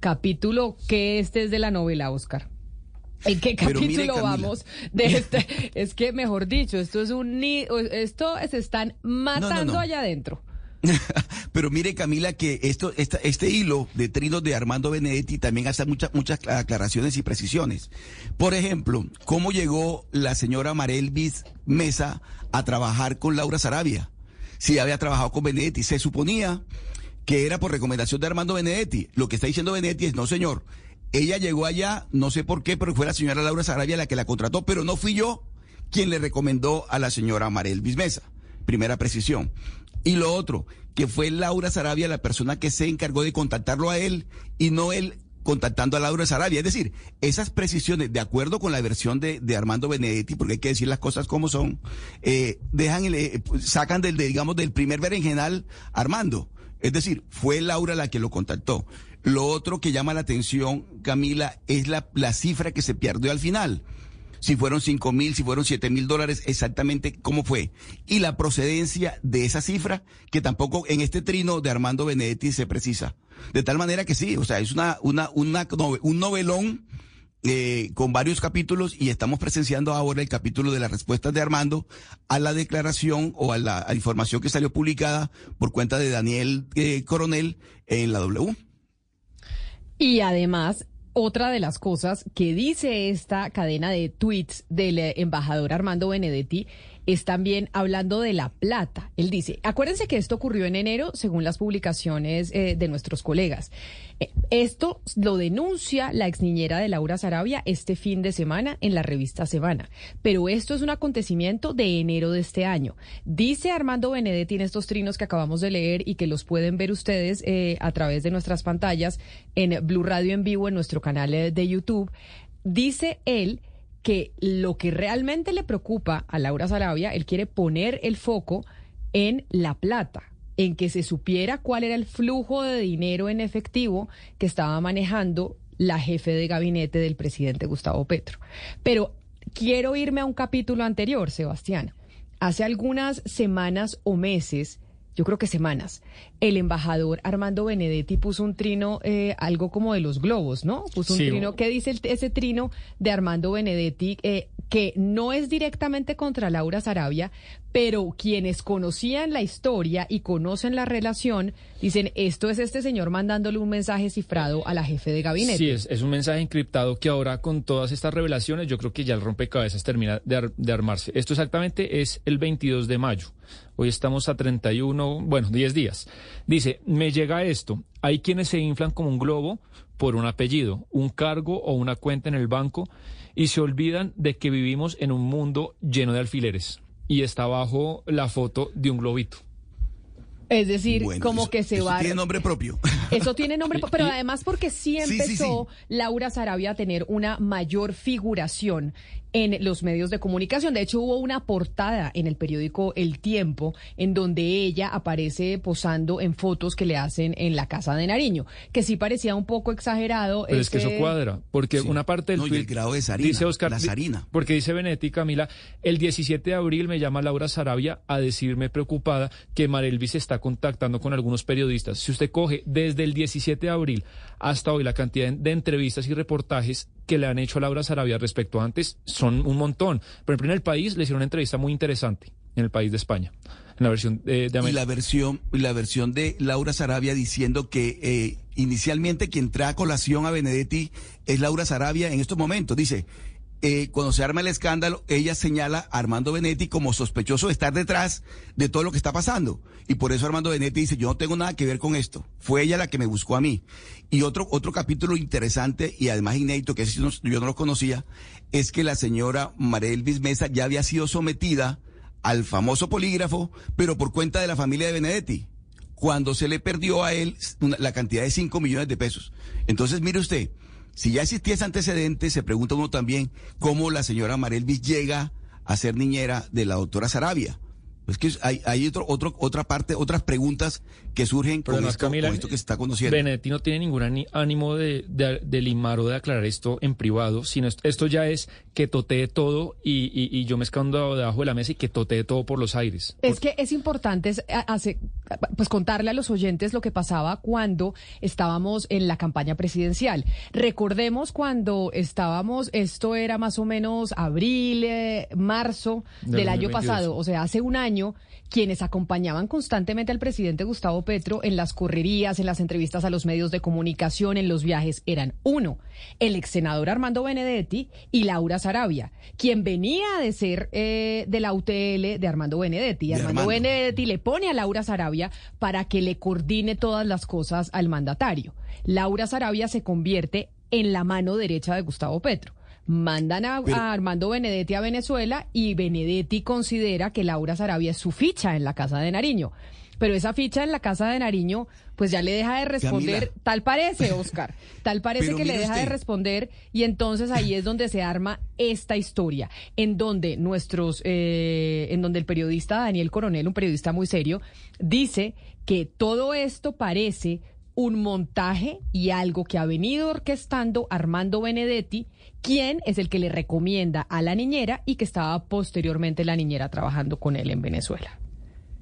Capítulo que este es de la novela, Oscar. ¿En qué capítulo mire, vamos de este? Es que, mejor dicho, esto es un ni- esto se están matando no. allá adentro. Pero mire, Camila, que esto, esta- este hilo de trinos de Armando Benedetti también hace muchas, muchas aclaraciones y precisiones. Por ejemplo, ¿cómo llegó la señora Marelvis Mesa a trabajar con Laura Sarabia? Si había trabajado con Benedetti. Se suponía que era por recomendación de Armando Benedetti. Lo que está diciendo Benedetti es, no señor, ella llegó allá, no sé por qué, pero fue la señora Laura Sarabia la que la contrató, pero no fui yo quien le recomendó a la señora Marelvis Mesa. Primera precisión. Y lo otro, que fue Laura Sarabia la persona que se encargó de contactarlo a él y no él contactando a Laura Sarabia. Es decir, esas precisiones, de acuerdo con la versión de, de Armando Benedetti, porque hay que decir las cosas como son, eh, dejan el, eh, sacan del, de, digamos, del primer berenjenal Armando. Es decir, fue Laura la que lo contactó. Lo otro que llama la atención, Camila, es la, la cifra que se perdió al final si fueron cinco mil, si fueron siete mil dólares, exactamente cómo fue. Y la procedencia de esa cifra, que tampoco en este trino de Armando Benedetti se precisa. De tal manera que sí, o sea, es una, una, un novelón eh, con varios capítulos y estamos presenciando ahora el capítulo de las respuestas de Armando a la declaración o a la información que salió publicada por cuenta de Daniel eh, Coronel en la W. Y además, otra de las cosas que dice esta cadena de tweets del eh, embajador Armando Benedetti es también hablando de la plata. Él dice, acuérdense que esto ocurrió en enero según las publicaciones eh, de nuestros colegas. Eh, esto lo denuncia la ex niñera de Laura Sarabia este fin de semana en la revista Semana. Pero esto es un acontecimiento de enero de este año. Dice Armando Benedetti en estos trinos que acabamos de leer y que los pueden ver ustedes eh, a través de nuestras pantallas en Blue Radio en vivo en nuestro canal de YouTube. Dice él que lo que realmente le preocupa a Laura Sarabia, él quiere poner el foco en la plata, en que se supiera cuál era el flujo de dinero en efectivo que estaba manejando la jefe de gabinete del presidente Gustavo Petro. Pero quiero irme a un capítulo anterior, Sebastián. Hace algunas semanas o meses, yo creo que semanas, el embajador Armando Benedetti puso un trino, eh, algo como de los globos, ¿no? Puso un trino, ¿qué dice ese trino de Armando Benedetti? Eh, que no es directamente contra Laura Sarabia, pero quienes conocían la historia y conocen la relación dicen, esto es este señor mandándole un mensaje cifrado a la jefe de gabinete. Sí, es, es un mensaje encriptado que ahora con todas estas revelaciones yo creo que ya el rompecabezas termina de, de armarse. Esto exactamente es el 22 de mayo. Hoy estamos a 31, bueno, 10 días. Dice, me llega esto. Hay quienes se inflan como un globo por un apellido, un cargo o una cuenta en el banco y se olvidan de que vivimos en un mundo lleno de alfileres. Y está abajo la foto de un globito. Es decir, como que se eso va. Tiene nombre propio. Eso tiene nombre, pero además porque sí empezó Laura Sarabia a tener una mayor figuración en los medios de comunicación. De hecho, hubo una portada en el periódico El Tiempo en donde ella aparece posando en fotos que le hacen en la casa de Nariño, que sí parecía un poco exagerado. Pero es que eso cuadra, porque una parte del no, y el grado de Sarina, dice Oscar, la Sarina. porque dice Benetti Camila, el 17 de abril me llama Laura Sarabia a decirme preocupada que Marelvis se está contactando con algunos periodistas. Si usted coge desde el 17 de abril hasta hoy la cantidad de entrevistas y reportajes que le han hecho a Laura Sarabia respecto a antes son un montón. Por ejemplo, en el país le hicieron una entrevista muy interesante, en el país de España, en la versión de, de Y la versión, la versión de Laura Sarabia diciendo que eh, inicialmente quien trae a colación a Benedetti es Laura Sarabia en estos momentos. Dice, eh, cuando se arma el escándalo, ella señala a Armando Benetti como sospechoso de estar detrás de todo lo que está pasando. Y por eso Armando Benetti dice, yo no tengo nada que ver con esto. Fue ella la que me buscó a mí. Y otro, otro capítulo interesante y además inédito, que ese yo no lo conocía, es que la señora María Elvis Mesa ya había sido sometida al famoso polígrafo, pero por cuenta de la familia de Benedetti cuando se le perdió a él la cantidad de 5 millones de pesos. Entonces, mire usted, si ya existía ese antecedente, se pregunta uno también cómo la señora Marelvis llega a ser niñera de la doctora Sarabia. Es que hay, hay otro, otro, otra parte, otras preguntas que surgen Pero con, además, esto, Camila, con esto que se está conociendo. Benedetti no tiene ningún ánimo de, de, de limar o de aclarar esto en privado, sino esto, esto ya es que totee todo y, y, y yo me escondo debajo de la mesa y que totee todo por los aires. Es que es importante es, a- hace- pues contarle a los oyentes lo que pasaba cuando estábamos en la campaña presidencial. Recordemos cuando estábamos, esto era más o menos abril, eh, marzo Del del año 2022. pasado, o sea, hace un año, quienes acompañaban constantemente al presidente Gustavo Petro en las correrías, en las entrevistas a los medios de comunicación, en los viajes, eran uno, el ex senador Armando Benedetti y Laura Sarabia, quien venía de ser eh, de la UTL de Armando Benedetti. Y De Armando, Armando. Benedetti le pone a Laura Sarabia para que le coordine todas las cosas al mandatario. Laura Sarabia se convierte en la mano derecha de Gustavo Petro. Mandan a, Pero- a Armando Benedetti a Venezuela y Benedetti considera que Laura Sarabia es su ficha en la Casa de Nariño. Pero esa ficha en la Casa de Nariño, pues ya le deja de responder, Camila. tal parece, Oscar, tal parece Pero que le deja de responder y entonces ahí es donde se arma esta historia, en donde nuestros, eh, en donde el periodista Daniel Coronel, un periodista muy serio, dice que todo esto parece un montaje y algo que ha venido orquestando Armando Benedetti, quien es el que le recomienda a la niñera y que estaba posteriormente la niñera trabajando con él en Venezuela.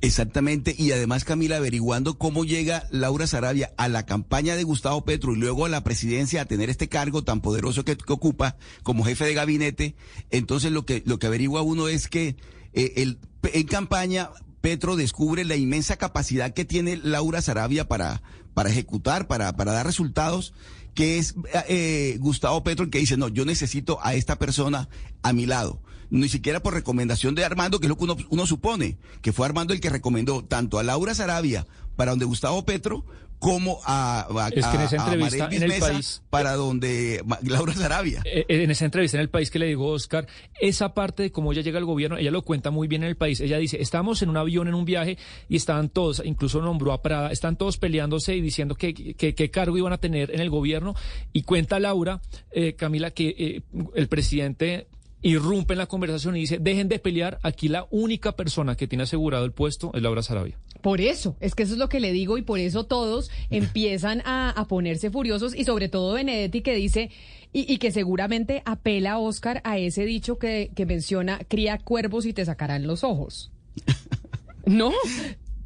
Exactamente, y además Camila, averiguando cómo llega Laura Sarabia a la campaña de Gustavo Petro y luego a la presidencia a tener este cargo tan poderoso que, ocupa como jefe de gabinete, entonces lo que, lo que averigua uno es que eh, el, en campaña Petro descubre la inmensa capacidad que tiene Laura Sarabia para, para ejecutar, para, para dar resultados, que es eh, Gustavo Petro el que dice, no, yo necesito a esta persona a mi lado. Ni siquiera por recomendación de Armando, que es lo que uno, uno supone, que fue Armando el que recomendó tanto a Laura Sarabia para donde Gustavo Petro como a, a, es que en esa entrevista en el país para donde Laura Sarabia. Eh, en esa entrevista en el país que le digo Oscar, esa parte de cómo ella llega al gobierno, ella lo cuenta muy bien en el país. Ella dice, estamos en un avión en un viaje y estaban todos, incluso nombró a Prada, están todos peleándose y diciendo qué cargo iban a tener en el gobierno. Y cuenta Laura, eh, Camila, que eh, el presidente irrumpe en la conversación y dice, dejen de pelear, aquí la única persona que tiene asegurado el puesto es Laura Sarabia. Por eso, es que eso es lo que le digo y por eso todos empiezan a, ponerse furiosos y sobre todo Benedetti que dice, y, que seguramente apela, Oscar, a ese dicho que, que menciona, cría cuervos y te sacarán los ojos. ¿No?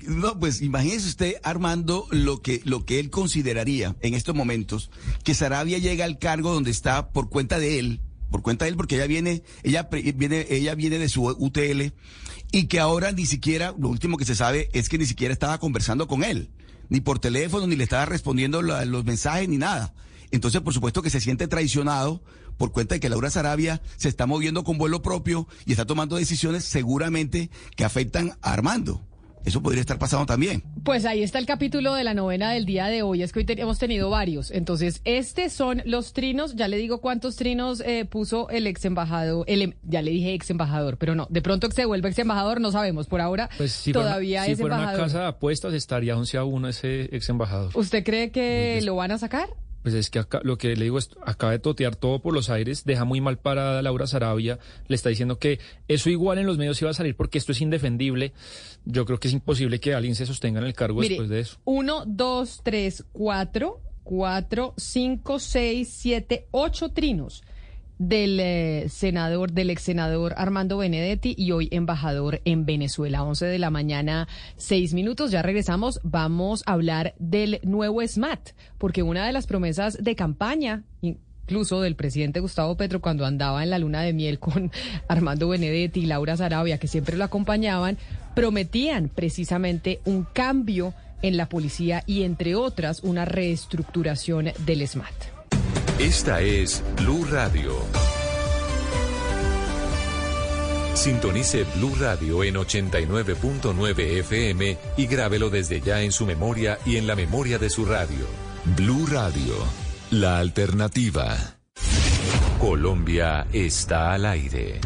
No, pues imagínese usted, Armando, lo que, lo que él consideraría en estos momentos, que Sarabia llega al cargo donde está por cuenta de él, por cuenta de él, porque ella viene, ella viene, ella viene de su UTL y que ahora ni siquiera, lo último que se sabe es que ni siquiera estaba conversando con él, ni por teléfono, ni le estaba respondiendo los mensajes, ni nada. Entonces, por supuesto que se siente traicionado por cuenta de que Laura Sarabia se está moviendo con vuelo propio y está tomando decisiones seguramente que afectan a Armando. Eso podría estar pasando también. Pues ahí está el capítulo de la novena del día de hoy. Es que hoy hemos tenido varios. Entonces, estos son los trinos. Ya le digo cuántos trinos eh, puso el ex embajador. El, em, ya le dije ex embajador, pero no. De pronto que se vuelve ex embajador, no sabemos. Por ahora, pues todavía si es fuera embajador. una casa de apuestas, estaría 11 a 1 ese ex embajador. ¿Usted cree que lo van a sacar? Pues es que lo que le digo es, acaba de totear todo por los aires, deja muy mal parada a Laura Sarabia, le está diciendo que eso igual en los medios iba a salir porque esto es indefendible. Yo creo que es imposible que alguien se sostenga en el cargo después de eso. Uno, dos, tres, cuatro, cuatro, cinco, seis, siete, ocho trinos del eh, senador, del ex senador Armando Benedetti y hoy embajador en Venezuela. 11 de la mañana, seis minutos. Ya regresamos. Vamos a hablar del nuevo SMAT, porque una de las promesas de campaña incluso del presidente Gustavo Petro cuando andaba en la luna de miel con Armando Benedetti y Laura Sarabia, que siempre lo acompañaban, prometían precisamente un cambio en la policía y, entre otras, una reestructuración del SMAT. Esta es Blue Radio. Sintonice Blue Radio en 89.9 FM y grábelo desde ya en su memoria y en la memoria de su radio. Blue Radio, la alternativa. Colombia está al aire.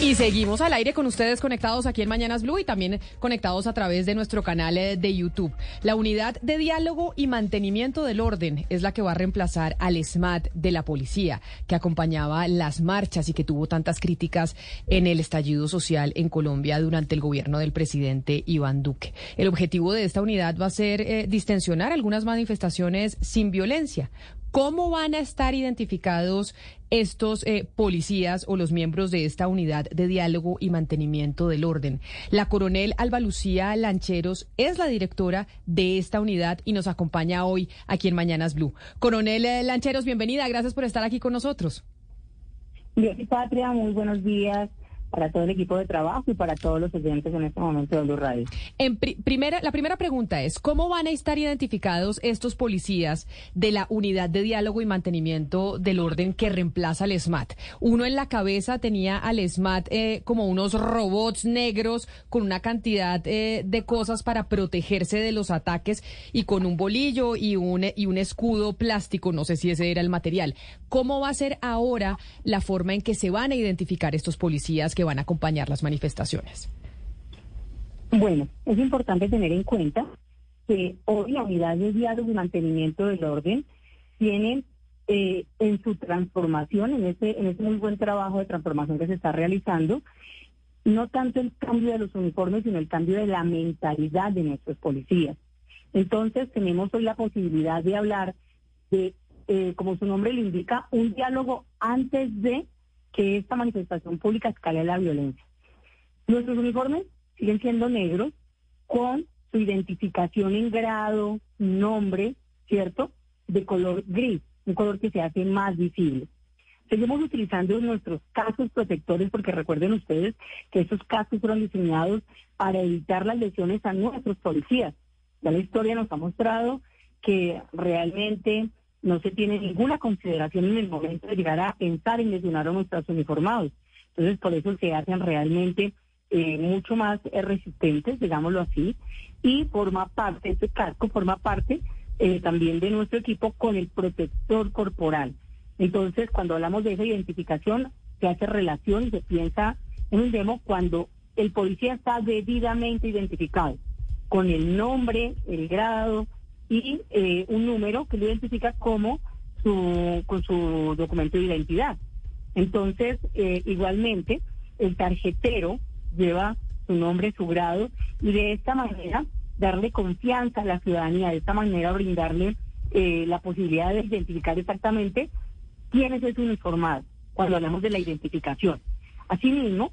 Y seguimos al aire con ustedes conectados aquí en Mañanas Blue y también conectados a través de nuestro canal eh, de YouTube. La unidad de diálogo y mantenimiento del orden es la que va a reemplazar al SMAT de la policía, que acompañaba las marchas y que tuvo tantas críticas en el estallido social en Colombia durante el gobierno del presidente Iván Duque. El objetivo de esta unidad va a ser eh, distensionar algunas manifestaciones sin violencia, ¿Cómo van a estar identificados estos eh, policías o los miembros de esta unidad de diálogo y mantenimiento del orden? La coronel Alba Lucía Lancheros es la directora de esta unidad y nos acompaña hoy aquí en Mañanas Blue. Coronel eh, Lancheros, bienvenida. Gracias por estar aquí con nosotros. Bien, Patria, muy buenos días para todo el equipo de trabajo y para todos los estudiantes en este momento de Blue Radio. En primera, la primera pregunta es, ¿cómo van a estar identificados estos policías de la Unidad de Diálogo y Mantenimiento del Orden que reemplaza al SMAT? Uno en la cabeza tenía al SMAT eh, como unos robots negros con una cantidad eh, de cosas para protegerse de los ataques y con un bolillo y un, y un escudo plástico, no sé si ese era el material. ¿Cómo va a ser ahora la forma en que se van a identificar estos policías que van a acompañar las manifestaciones? Bueno, es importante tener en cuenta que hoy la unidad de diálogo y mantenimiento del orden tiene eh, en su transformación, en ese, en ese muy buen trabajo de transformación que se está realizando, no tanto el cambio de los uniformes, sino el cambio de la mentalidad de nuestros policías. Entonces tenemos hoy la posibilidad de hablar de, eh, como su nombre le indica, un diálogo antes de que esta manifestación pública escale la violencia. Nuestros uniformes siguen siendo negros con su identificación en grado, nombre, ¿cierto? De color gris, un color que se hace más visible. Seguimos utilizando nuestros cascos protectores porque recuerden ustedes que esos cascos fueron diseñados para evitar las lesiones a nuestros policías. Ya la historia nos ha mostrado que realmente no se tiene ninguna consideración en el momento de llegar a pensar en lesionar a nuestros uniformados. Entonces, por eso se hacen realmente eh, mucho más eh, resistentes, digámoslo así, y forma parte, este casco forma parte eh, también de nuestro equipo con el protector corporal. Entonces, cuando hablamos de esa identificación, se hace relación y se piensa en un demo cuando el policía está debidamente identificado con el nombre, el grado y eh, un número que lo identifica como su, con su documento de identidad. Entonces, eh, igualmente, el tarjetero lleva su nombre, su grado, y de esta manera darle confianza a la ciudadanía, de esta manera brindarle eh, la posibilidad de identificar exactamente quién es ese uniformado, cuando hablamos de la identificación. Asimismo,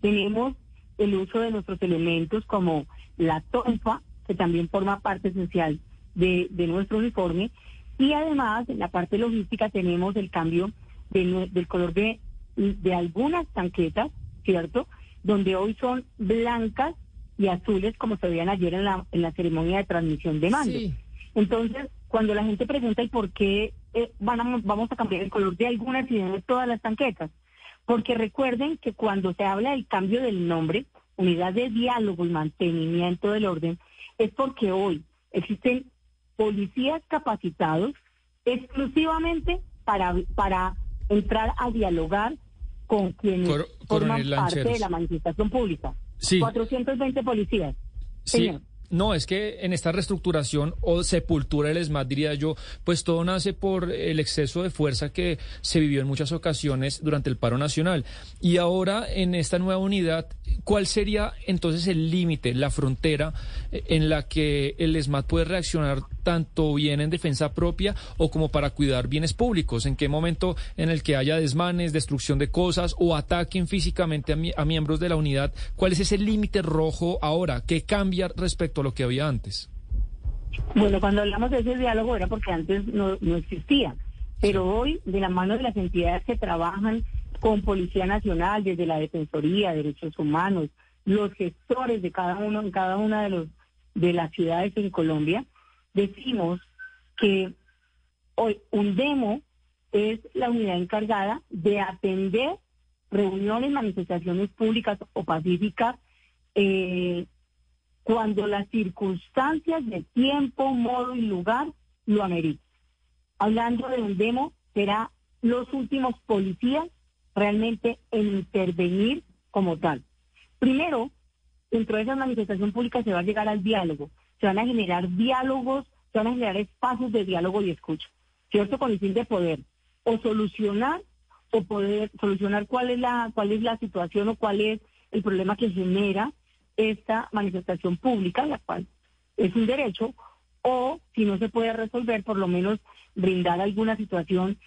tenemos el uso de nuestros elementos como la tonfa, que también forma parte esencial de, nuestro uniforme, y además en la parte logística tenemos el cambio del color de, de algunas tanquetas, ¿cierto? Donde hoy son blancas y azules como se veían ayer en la, en la ceremonia de transmisión de mando. Entonces, cuando la gente pregunta ¿y por qué eh, van vamos a cambiar el color de algunas y de todas las tanquetas? Porque recuerden que cuando se habla del cambio del nombre, unidad de diálogo y mantenimiento del orden, es porque hoy existen policías capacitados exclusivamente para, para entrar a dialogar con quienes forman parte de la manifestación pública. Sí. 420 policías. Sí. No, es que en esta reestructuración o sepultura del ESMAD, diría yo, pues todo nace por el exceso de fuerza que se vivió en muchas ocasiones durante el paro nacional. Y ahora, en esta nueva unidad, ¿cuál sería entonces el límite, la frontera eh, en la que el ESMAD puede reaccionar tanto bien en defensa propia o como para cuidar bienes públicos? ¿En qué momento en el que haya desmanes, destrucción de cosas o ataquen físicamente a, a miembros de la unidad? ¿Cuál es ese límite rojo ahora? ¿Qué cambia respecto lo que había antes? Bueno, cuando hablamos de ese diálogo era porque antes no, no existía, pero hoy de la mano de las entidades que trabajan con Policía Nacional, desde la Defensoría, Derechos Humanos, los gestores de cada uno en cada una de los de las ciudades en Colombia, decimos que hoy un demo es la unidad encargada de atender reuniones, manifestaciones públicas o pacíficas eh, cuando las circunstancias de tiempo, modo y lugar lo ameriten. Hablando de un demo, será los últimos policías realmente en intervenir como tal. Primero, dentro de esa manifestación pública se va a llegar al diálogo, se van a generar diálogos, se van a generar espacios de diálogo y escucha, ¿cierto? Con el fin de poder o solucionar o poder solucionar cuál es la cuál es la situación o cuál es el problema que genera esta manifestación pública, la cual es un derecho, o si no se puede resolver, por lo menos brindar alguna situación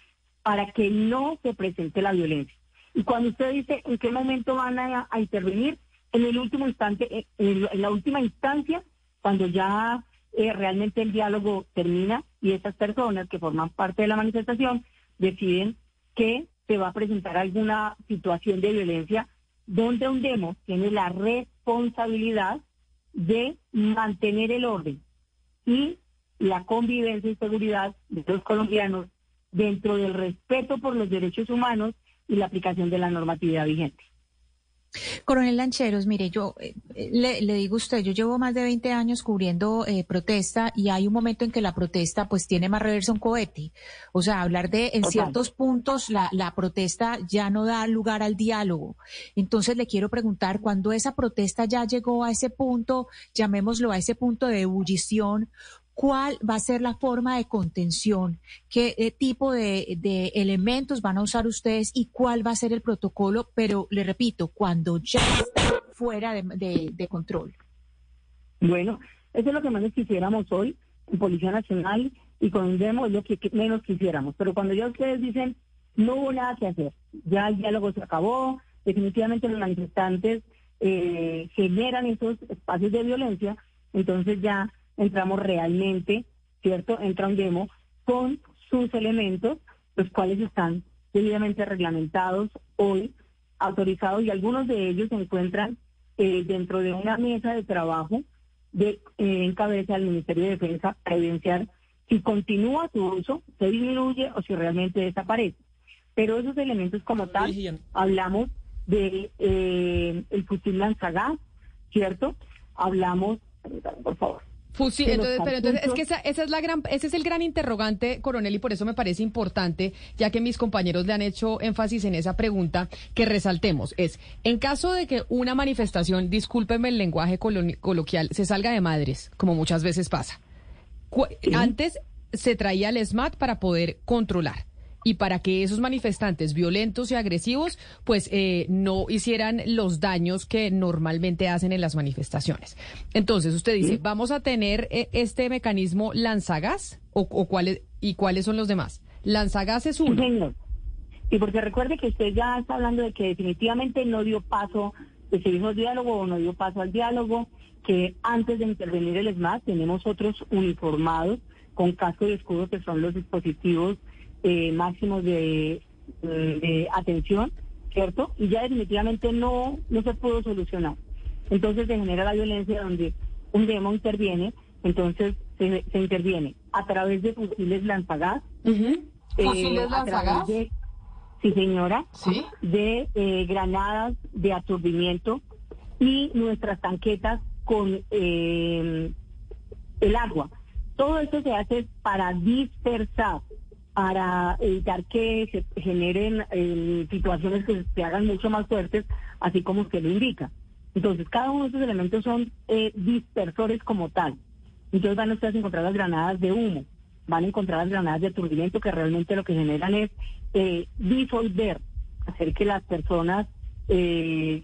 para que no se presente la violencia. Y cuando usted dice en qué momento van a, intervenir, en el último instante, eh, en, la última instancia, cuando ya eh, realmente el diálogo termina y estas personas que forman parte de la manifestación deciden que se va a presentar alguna situación de violencia donde un demo tiene la responsabilidad de mantener el orden y la convivencia y seguridad de los colombianos dentro del respeto por los derechos humanos y la aplicación de la normatividad vigente. Coronel Lancheros, mire, yo eh, le, digo a usted, yo llevo más de 20 años cubriendo eh, protesta y hay un momento en que la protesta pues tiene más reverso un cohete. O sea, hablar de en ciertos puntos la, la protesta ya no da lugar al diálogo. Entonces le quiero preguntar, cuando esa protesta ya llegó a ese punto, llamémoslo a ese punto de ebullición, cuál va a ser la forma de contención, qué eh, tipo de, elementos van a usar ustedes y cuál va a ser el protocolo, pero le repito, cuando ya está fuera de, control. Bueno, eso es lo que menos quisiéramos hoy en Policía Nacional y con demo es lo que menos quisiéramos. Pero cuando ya ustedes dicen no hubo nada que hacer, ya el diálogo se acabó, definitivamente los manifestantes eh, generan esos espacios de violencia, entonces ya entramos realmente, ¿cierto? Entra un demo con sus elementos, los cuales están debidamente reglamentados hoy, autorizados, y algunos de ellos se encuentran eh, dentro de una mesa de trabajo de eh, en cabeza del Ministerio de Defensa para evidenciar si continúa su uso, se disminuye o si realmente desaparece. Pero esos elementos como tal, hablamos de eh, el fusil lanzagas, ¿cierto? Hablamos, por favor. Fusil, entonces, pero entonces es que esa, esa, es la gran, ese es el gran interrogante, coronel, y por eso me parece importante, ya que mis compañeros le han hecho énfasis en esa pregunta, que resaltemos. Es, en caso de que una manifestación, discúlpeme el lenguaje coloquial, se salga de madres, como muchas veces pasa. Antes se traía el SMAT para poder controlar y para que esos manifestantes violentos y agresivos pues eh, no hicieran los daños que normalmente hacen en las manifestaciones. Entonces usted dice, ¿vamos a tener eh, este mecanismo lanzagas o, o cuáles y cuáles son los demás? Lanzagas es uno. Y porque recuerde que usted ya está hablando de que definitivamente no dio paso, que se dijo diálogo o no dio paso al diálogo, que antes de intervenir el ESMAD tenemos otros uniformados con casco y escudo que son los dispositivos eh, máximos de, atención, ¿cierto? Y ya definitivamente no, no se pudo solucionar. Entonces se genera la violencia donde un demo interviene, entonces se, interviene a través de fusiles lanzagas. Eh, ¿Fusiles lanzagas? sí, señora. De eh, granadas de aturdimiento y nuestras tanquetas con el agua. Todo esto se hace para dispersar para evitar que se generen eh, situaciones que se hagan mucho más fuertes, así como usted lo indica. Entonces, cada uno de estos elementos son eh, dispersores como tal. Entonces van ustedes a encontrar las granadas de humo, van a encontrar las granadas de aturdimiento que realmente lo que generan es eh, disolver, hacer que las personas eh,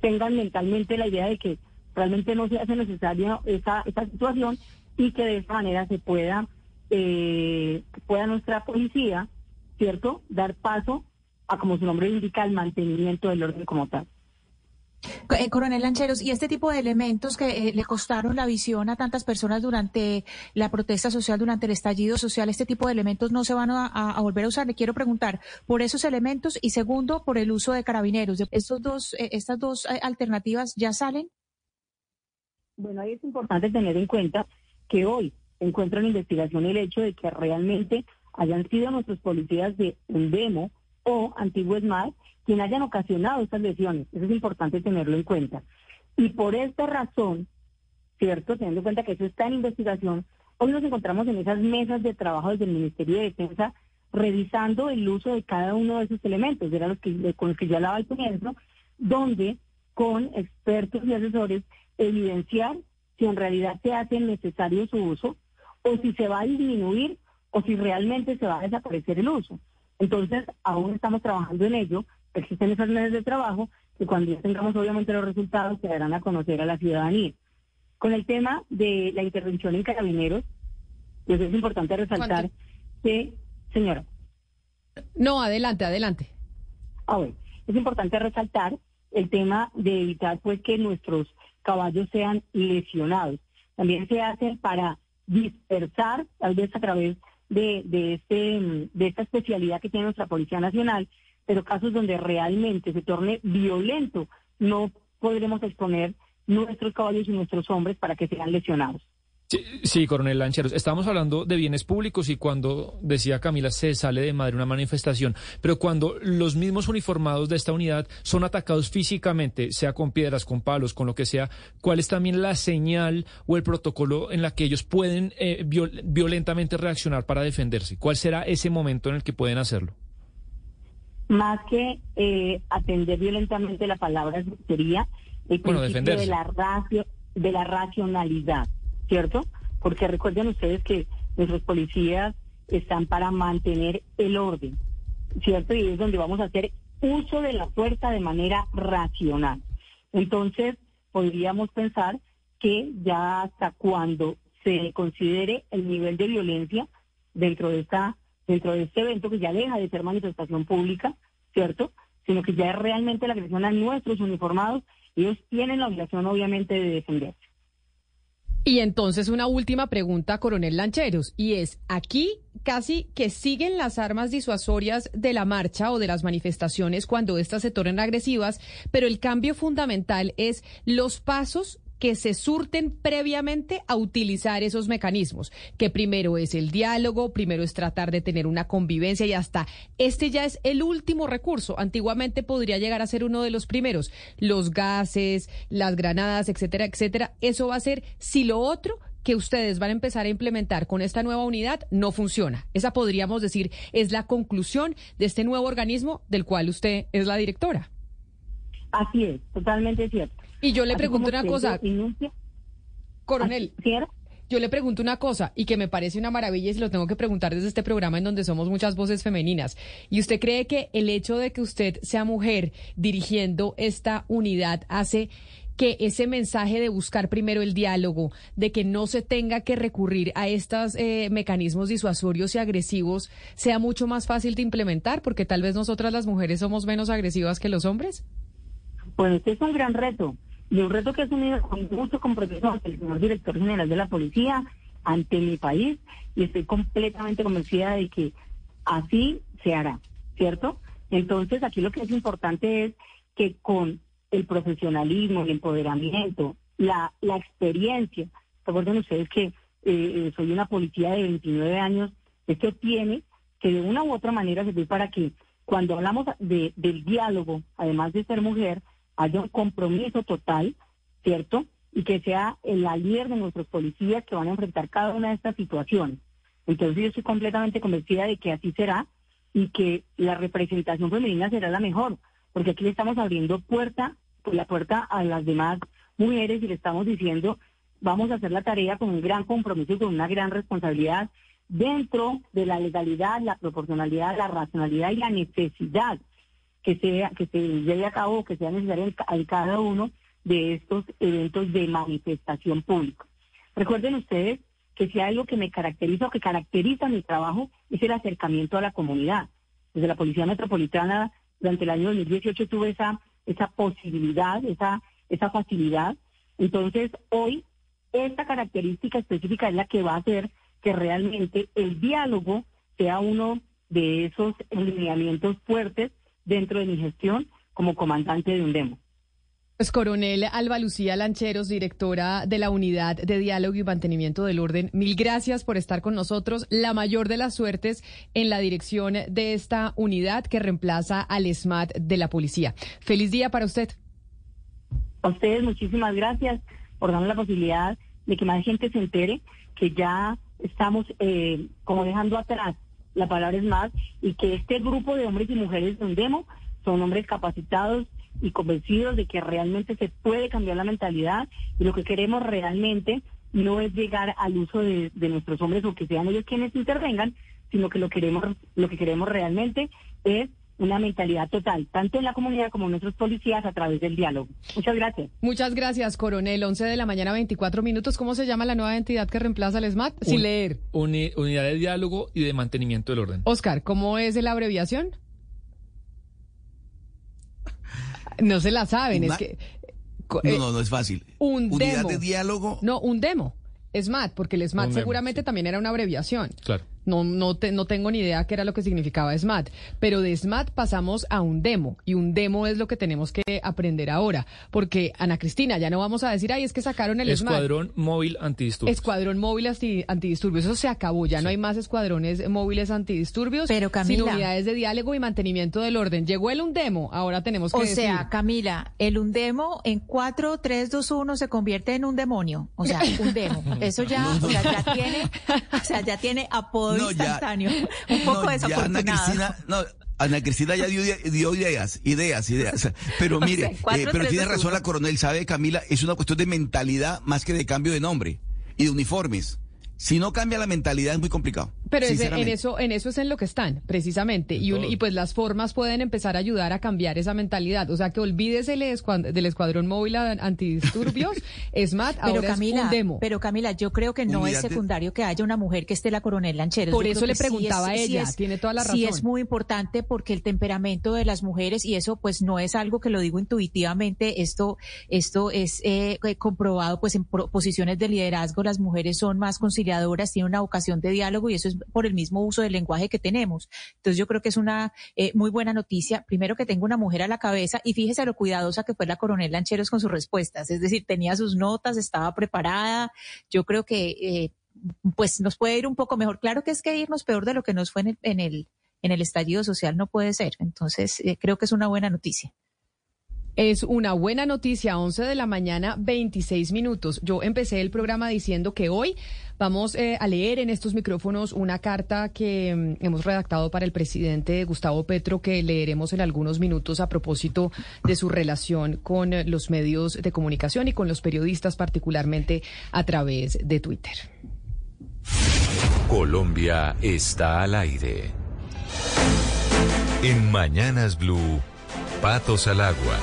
tengan mentalmente la idea de que realmente no se hace necesaria esa, situación y que de esa manera se pueda eh, pueda nuestra policía, ¿cierto?, dar paso a, como su nombre indica, el mantenimiento del orden como tal. Eh, Coronel Lancheros, y este tipo de elementos que eh, le costaron la visión a tantas personas durante la protesta social, durante el estallido social, este tipo de elementos no se van a, volver a usar. Le quiero preguntar por esos elementos y segundo, por el uso de carabineros. ¿Estos dos, eh, ¿Estas dos alternativas ya salen? Bueno, ahí es importante tener en cuenta que hoy encuentra en investigación el hecho de que realmente hayan sido nuestros policías de demo o antiguo SMAD quien hayan ocasionado estas lesiones. Eso es importante tenerlo en cuenta. Y por esta razón, ¿cierto? Teniendo en cuenta que eso está en investigación, hoy nos encontramos en esas mesas de trabajo desde el Ministerio de Defensa revisando el uso de cada uno de esos elementos, eran los que, con los que ya hablaba al comienzo, donde con expertos y asesores evidenciar si en realidad se hace necesario su uso o si se va a disminuir o si realmente se va a desaparecer el uso. Entonces, aún estamos trabajando en ello, existen esas medios de trabajo que cuando ya tengamos obviamente los resultados se darán a conocer a la ciudadanía. Con el tema de la intervención en carabineros, pues es importante resaltar que, señora. No, adelante, adelante. Ah, bueno. Es importante resaltar el tema de evitar pues que nuestros caballos sean lesionados. También se hace para dispersar, tal vez a través de, de, este, de esta especialidad que tiene nuestra Policía Nacional, pero casos donde realmente se torne violento, no podremos exponer nuestros caballos y nuestros hombres para que sean lesionados. Sí, coronel Lancheros, estamos hablando de bienes públicos y cuando, decía Camila, se sale de madre una manifestación, pero cuando los mismos uniformados de esta unidad son atacados físicamente, sea con piedras, con palos, con lo que sea, ¿cuál es también la señal o el protocolo en la que ellos pueden eh, violentamente reaccionar para defenderse? ¿Cuál será ese momento en el que pueden hacerlo? Más que eh, atender violentamente la palabra sería el principio de la, de la racionalidad ¿cierto? Porque recuerden ustedes que nuestros policías están para mantener el orden, ¿cierto? Y es donde vamos a hacer uso de la fuerza de manera racional. Entonces, podríamos pensar que ya hasta cuando se considere el nivel de violencia dentro de esta dentro de este evento que ya deja de ser manifestación pública, ¿cierto? Sino que ya es realmente la agresión a nuestros uniformados, ellos tienen la obligación obviamente de defenderse. Y entonces una última pregunta, coronel Lancheros, y es, aquí casi que siguen las armas disuasorias de la marcha o de las manifestaciones cuando éstas se tornen agresivas, pero el cambio fundamental es los pasos que se surten previamente a utilizar esos mecanismos, que primero es el diálogo, primero es tratar de tener una convivencia y hasta este ya es el último recurso. Antiguamente podría llegar a ser uno de los primeros. Los gases, las granadas, etcétera, etcétera. Eso va a ser si lo otro que ustedes van a empezar a implementar con esta nueva unidad no funciona. Esa podríamos decir es la conclusión de este nuevo organismo del cual usted es la directora. Así es, totalmente cierto. Y yo le pregunto una cosa, coronel. Yo le pregunto una cosa y que me parece una maravilla y se lo tengo que preguntar desde este programa en donde somos muchas voces femeninas. ¿Y usted cree que el hecho de que usted sea mujer dirigiendo esta unidad hace que ese mensaje de buscar primero el diálogo, de que no se tenga que recurrir a estos eh, mecanismos disuasorios y agresivos, sea mucho más fácil de implementar? Porque tal vez nosotras las mujeres somos menos agresivas que los hombres. Pues este es un gran reto y un reto que he asumido con mucho compromiso ante el señor director general de la policía, ante mi país, y estoy completamente convencida de que así se hará, ¿cierto? Entonces, aquí lo que es importante es que con el profesionalismo, el empoderamiento, la, la experiencia, recuerden ustedes que eh, eh, soy una policía de 29 años, esto tiene que de una u otra manera servir para que cuando hablamos de, del diálogo, además de ser mujer, haya un compromiso total, ¿cierto? Y que sea el líder de nuestros policías que van a enfrentar cada una de estas situaciones. Entonces yo estoy completamente convencida de que así será y que la representación femenina será la mejor, porque aquí le estamos abriendo puerta, pues la puerta a las demás mujeres y le estamos diciendo, vamos a hacer la tarea con un gran compromiso y con una gran responsabilidad dentro de la legalidad, la proporcionalidad, la racionalidad y la necesidad que sea que se lleve a cabo que sea necesario en, cada uno de estos eventos de manifestación pública. Recuerden ustedes que si algo que me caracteriza o que caracteriza mi trabajo es el acercamiento a la comunidad. Desde la Policía Metropolitana durante el año 2018 tuve esa esa posibilidad, esa esa facilidad. Entonces, hoy esta característica específica es la que va a hacer que realmente el diálogo sea uno de esos lineamientos fuertes dentro de mi gestión como comandante de un demo. Pues coronel Alba Lucía Lancheros, directora de la Unidad de Diálogo y Mantenimiento del Orden, mil gracias por estar con nosotros. La mayor de las suertes en la dirección de esta unidad que reemplaza al SMAT de la policía. Feliz día para usted. A ustedes muchísimas gracias por darnos la posibilidad de que más gente se entere que ya estamos eh, como dejando atrás la palabra es más, y que este grupo de hombres y mujeres de son hombres capacitados y convencidos de que realmente se puede cambiar la mentalidad y lo que queremos realmente no es llegar al uso de, de nuestros hombres o que sean ellos quienes intervengan, sino que lo queremos, lo que queremos realmente es una mentalidad total, tanto en la comunidad como en nuestros policías a través del diálogo. Muchas gracias. Muchas gracias, coronel. 11 de la mañana, 24 minutos. ¿Cómo se llama la nueva entidad que reemplaza al SMAT? Sin leer. unidad de diálogo y de mantenimiento del orden. Oscar, ¿cómo es la abreviación? No se la saben, es que... no, eh, no, no es fácil. Un Unidad de diálogo. No, un demo. SMAT, porque el SMAT seguramente también era una abreviación. Claro. No, no, no tengo ni idea qué era lo que significaba SMAT, pero de SMAT pasamos a un demo y un demo es lo que tenemos que aprender ahora, porque Ana Cristina, ya no vamos a decir, ay, es que sacaron el Escuadrón Móvil Antidisturbios. Escuadrón Móvil Antidisturbios, eso se acabó, ya no hay más escuadrones móviles antidisturbios, pero Camila, sino unidades de diálogo y mantenimiento del orden. Llegó el Undemo, ahora tenemos que O sea, Camila, el Undemo en 4, 3, 2, 1 se convierte en un demonio, o sea, un demo. Eso ya, o sea, ya tiene, o sea, ya tiene apodo instantáneo. un poco desafortunado. Ana Cristina, no, Ana Cristina ya dio, dio, ideas, ideas, ideas. Pero mire, eh, pero tiene razón la coronel, sabe Camila, es una cuestión de mentalidad más que de cambio de nombre y de uniformes. Si no cambia la mentalidad es muy complicado. Pero en eso, en eso es en lo que están, precisamente. Y, y, pues las formas pueden empezar a ayudar a cambiar esa mentalidad. O sea que olvídese del escuadrón móvil antidisturbios, SMAT, ahora Camila, es un demo. Pero Camila, yo creo que no es secundario que haya una mujer que esté la coronel Lancheros. Por eso le preguntaba a ella, tiene toda la razón. Sí es muy importante porque el temperamento de las mujeres, y eso pues no es algo que lo digo intuitivamente, esto, esto es eh, comprobado pues en posiciones de liderazgo, las mujeres son más conciliadoras, tienen una vocación de diálogo y eso es por el mismo uso del lenguaje que tenemos. Entonces yo creo que es una eh, muy buena noticia. Primero que tengo una mujer a la cabeza y fíjese lo cuidadosa que fue la coronel Lancheros con sus respuestas. Es decir, tenía sus notas, estaba preparada. Yo creo que eh, pues nos puede ir un poco mejor. Claro que es que irnos peor de lo que nos fue en el, en el, en el estallido social no puede ser. Entonces eh, creo que es una buena noticia. Es una buena noticia, 11 de la mañana, 26 minutos. Yo empecé el programa diciendo que hoy vamos eh, a leer en estos micrófonos una carta que mm, hemos redactado para el presidente Gustavo Petro, que leeremos en algunos minutos a propósito de su relación con eh, los medios de comunicación y con los periodistas, particularmente a través de Twitter. Colombia está al aire. En Mañanas Blue. Patos al agua.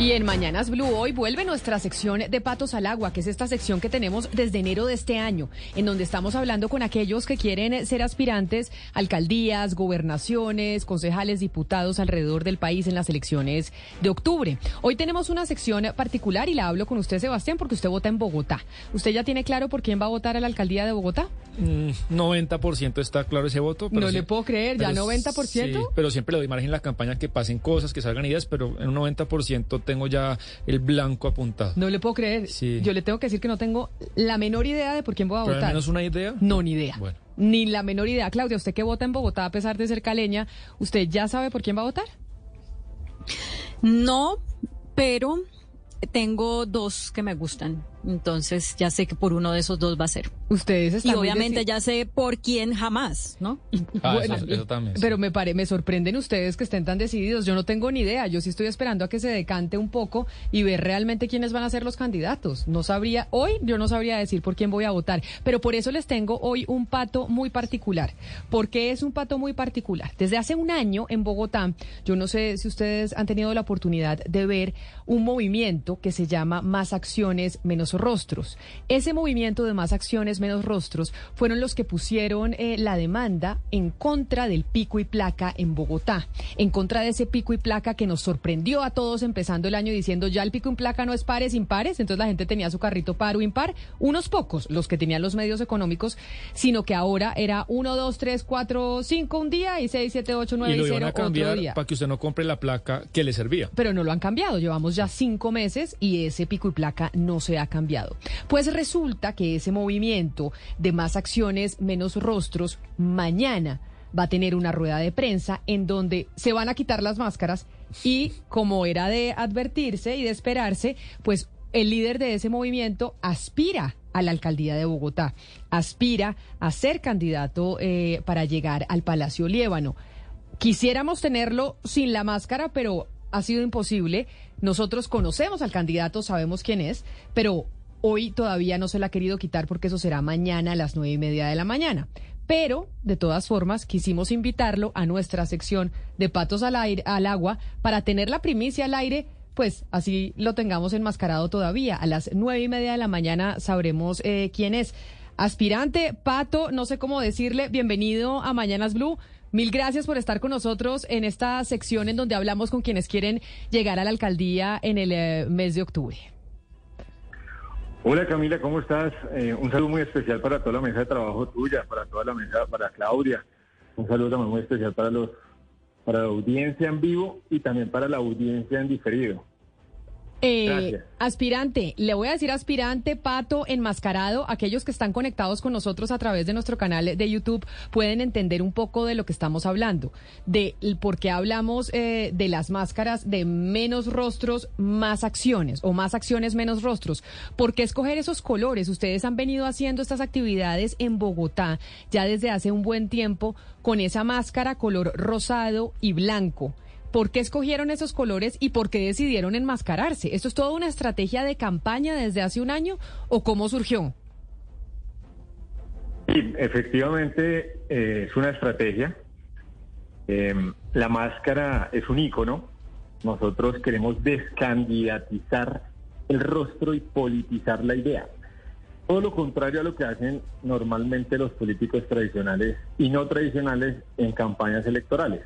Y en Mañanas Blue hoy vuelve nuestra sección de Patos al Agua, que es esta sección que tenemos desde enero de este año, en donde estamos hablando con aquellos que quieren ser aspirantes, alcaldías, gobernaciones, concejales, diputados alrededor del país en las elecciones de octubre. Hoy tenemos una sección particular y la hablo con usted, Sebastián, porque usted vota en Bogotá. ¿Usted ya tiene claro por quién va a votar a la alcaldía de Bogotá? 90% mm, está claro ese voto. no le puedo creer, ya 90%. Sí, pero siempre le doy margen en la campaña que pasen cosas, que salgan ideas, pero en un 90% tengo ya el blanco apuntado. No le puedo creer. Yo le tengo que decir que no tengo la menor idea de por quién voy a votar. ¿Al menos una idea? No, ni idea. Bueno. Ni la menor idea. Claudia, usted que vota en Bogotá a pesar de ser caleña, ¿usted ya sabe por quién va a votar? No, pero tengo dos que me gustan. Entonces ya sé que por uno de esos dos va a ser. Ustedes están Y obviamente ya sé por quién jamás, ¿no? Ah, eso, también. Pero me pare, me sorprenden ustedes que estén tan decididos. Yo no tengo ni idea. Yo sí estoy esperando a que se decante un poco y ver realmente quiénes van a ser los candidatos. No sabría, hoy yo no sabría decir por quién voy a votar. Pero por eso les tengo hoy un pato muy particular. ¿Por qué es un pato muy particular? Desde hace un año en Bogotá, yo no sé si ustedes han tenido la oportunidad de ver un movimiento que se llama Más Acciones, Menos Rostros. Ese movimiento de Más Acciones, Menos Rostros fueron los que pusieron eh, la demanda en contra del pico y placa en Bogotá, en contra de ese pico y placa que nos sorprendió a todos empezando el año diciendo ya el pico y placa no es pares, impares, entonces la gente tenía su carrito par o impar, unos pocos, los que tenían los medios económicos, sino que ahora era 1, 2, 3, 4, 5 un día y 6, 7, 8, 9 y, 0 otro día. Para que usted no compre la placa que le servía. Pero no lo han cambiado, llevamos ya cinco meses y ese pico y placa no se ha cambiado. Pues resulta que ese movimiento de más acciones, menos rostros, mañana va a tener una rueda de prensa en donde se van a quitar las máscaras y como era de advertirse y de esperarse, pues el líder de ese movimiento aspira a la alcaldía de Bogotá, aspira a ser candidato eh, para llegar al Palacio Liébano. Quisiéramos tenerlo sin la máscara, pero ha sido imposible. Nosotros conocemos al candidato, sabemos quién es, pero hoy todavía no se la ha querido quitar porque eso será mañana a las nueve y media de la mañana. Pero, de todas formas, quisimos invitarlo a nuestra sección de Patos al, aire, al Agua para tener la primicia al aire pues así lo tengamos enmascarado todavía. A las nueve y media de la mañana sabremos eh, quién es. Aspirante, Pato, no sé cómo decirle, bienvenido a Mañanas Blue. Mil gracias por estar con nosotros en esta sección en donde hablamos con quienes quieren llegar a la alcaldía en el eh, mes de octubre. Hola Camila, ¿cómo estás? Eh, un saludo muy especial para toda la mesa de trabajo tuya, para toda la mesa, para Claudia. Un saludo también muy especial para los para la audiencia en vivo y también para la audiencia en diferido. Eh, aspirante, le voy a decir aspirante, pato, enmascarado. Aquellos que están conectados con nosotros a través de nuestro canal de YouTube pueden entender un poco de lo que estamos hablando, de por qué hablamos eh, de las máscaras de menos rostros, más acciones, o más acciones, menos rostros. ¿Por qué escoger esos colores? Ustedes han venido haciendo estas actividades en Bogotá ya desde hace un buen tiempo con esa máscara color rosado y blanco. ¿Por qué escogieron esos colores y por qué decidieron enmascararse? ¿Esto es toda una estrategia de campaña desde hace un año o cómo surgió? Sí, efectivamente eh, es una estrategia. Em, la máscara es un icono. Nosotros queremos descandidatizar el rostro y politizar la idea. Todo lo contrario a lo que hacen normalmente los políticos tradicionales y no tradicionales en campañas electorales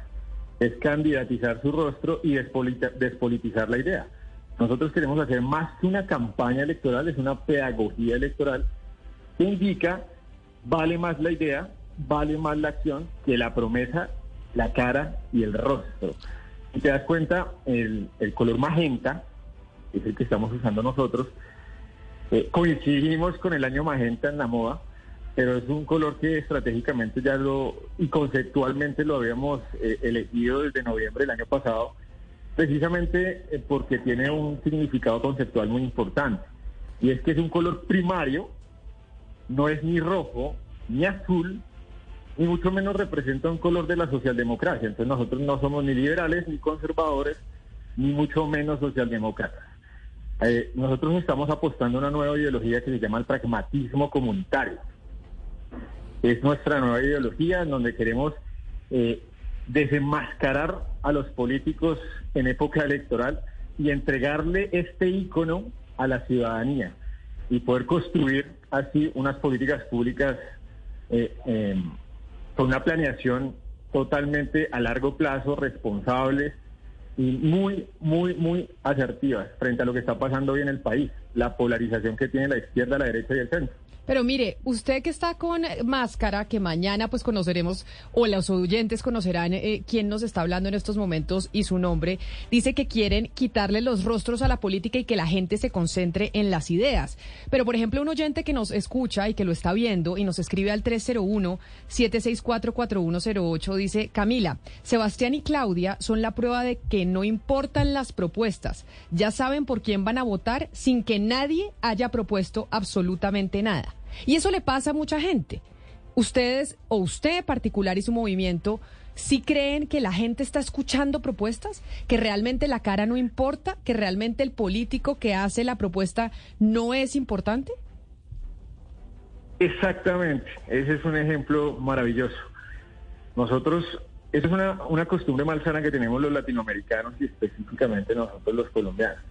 es candidatizar su rostro y despolitizar la idea. Nosotros queremos hacer más que una campaña electoral, es una pedagogía electoral que indica vale más la idea, vale más la acción que la promesa, la cara y el rostro. Si te das cuenta, el, color magenta, es el que estamos usando nosotros, eh, coincidimos con el año magenta en la moda, pero es un color que estratégicamente ya lo y conceptualmente lo habíamos eh, elegido desde noviembre del año pasado, precisamente eh, porque tiene un significado conceptual muy importante. Y es que es un color primario, no es ni rojo, ni azul, ni mucho menos representa un color de la socialdemocracia. Entonces nosotros no somos ni liberales, ni conservadores, ni mucho menos socialdemócratas. Eh, nosotros estamos apostando a una nueva ideología que se llama el pragmatismo comunitario. Es nuestra nueva ideología en donde queremos eh, desenmascarar a los políticos en época electoral y entregarle este icono a la ciudadanía y poder construir así unas políticas públicas eh, em, con una planeación totalmente a largo plazo, responsables y muy, muy, muy asertivas frente a lo que está pasando hoy en el país, la polarización que tiene la izquierda, la derecha y el centro. Pero mire, usted que está con máscara, que mañana pues conoceremos, o los oyentes conocerán eh, quién nos está hablando en estos momentos y su nombre, dice que quieren quitarle los rostros a la política y que la gente se concentre en las ideas. Pero, por ejemplo, un oyente que nos escucha y que lo está viendo y nos escribe al 301-764-4108 dice, Camila, Sebastián y Claudia son la prueba de que no importan las propuestas. Ya saben por quién van a votar sin que nadie haya propuesto absolutamente nada. Y eso le pasa a mucha gente. Ustedes o usted en particular y su movimiento, ¿sí creen que la gente está escuchando propuestas? ¿Que realmente la cara no importa? ¿Que realmente el político que hace la propuesta no es importante? Exactamente, ese es un ejemplo maravilloso. Nosotros, esa es una, una costumbre malsana que tenemos los latinoamericanos y específicamente nosotros los colombianos.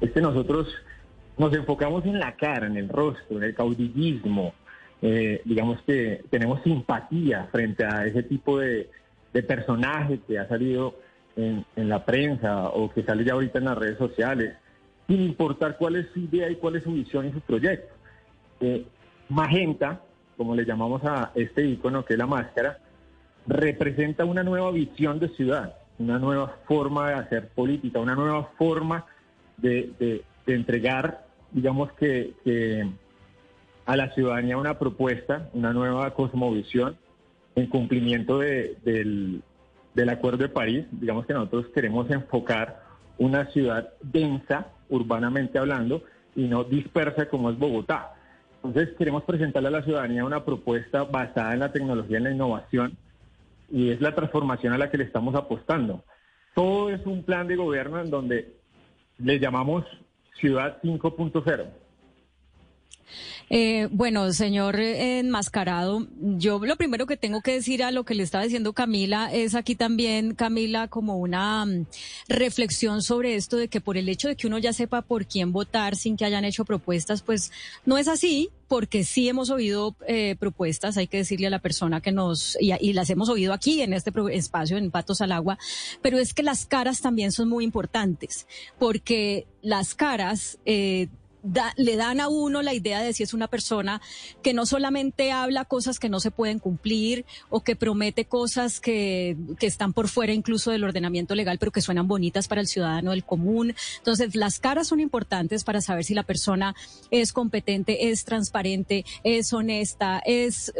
Es que nosotros nos enfocamos en la cara, en el rostro, en el caudillismo. Eh, digamos que tenemos simpatía frente a ese tipo de, personaje que ha salido en, la prensa o que sale ya ahorita en las redes sociales, sin importar cuál es su idea y cuál es su visión y su proyecto. Eh, magenta, como le llamamos a este icono que es la máscara, representa una nueva visión de ciudad, una nueva forma de hacer política, una nueva forma de, de entregar digamos que, a la ciudadanía una propuesta, una nueva cosmovisión en cumplimiento del, del Acuerdo de París. Digamos que nosotros queremos enfocar una ciudad densa, urbanamente hablando, y no dispersa como es Bogotá. Entonces queremos presentarle a la ciudadanía una propuesta basada en la tecnología en la innovación, y es la transformación a la que le estamos apostando. Todo es un plan de gobierno en donde le llamamos Ciudad 5.0. Eh, bueno, señor enmascarado, yo lo primero que tengo que decir a lo que le estaba diciendo Camila es aquí también, Camila, como una mm, reflexión sobre esto de que por el hecho de que uno ya sepa por quién votar sin que hayan hecho propuestas, pues no es así, porque sí hemos oído eh, propuestas, hay que decirle a la persona que nos, y, las hemos oído aquí en este espacio, en Patos al Agua, pero es que las caras también son muy importantes, porque las caras... Eh, le dan a uno la idea de si es una persona que no solamente habla cosas que no se pueden cumplir o que promete cosas que, que están por fuera incluso del ordenamiento legal, pero que suenan bonitas para el ciudadano del común. Entonces, las caras son importantes para saber si la persona es competente, es transparente, es honesta, es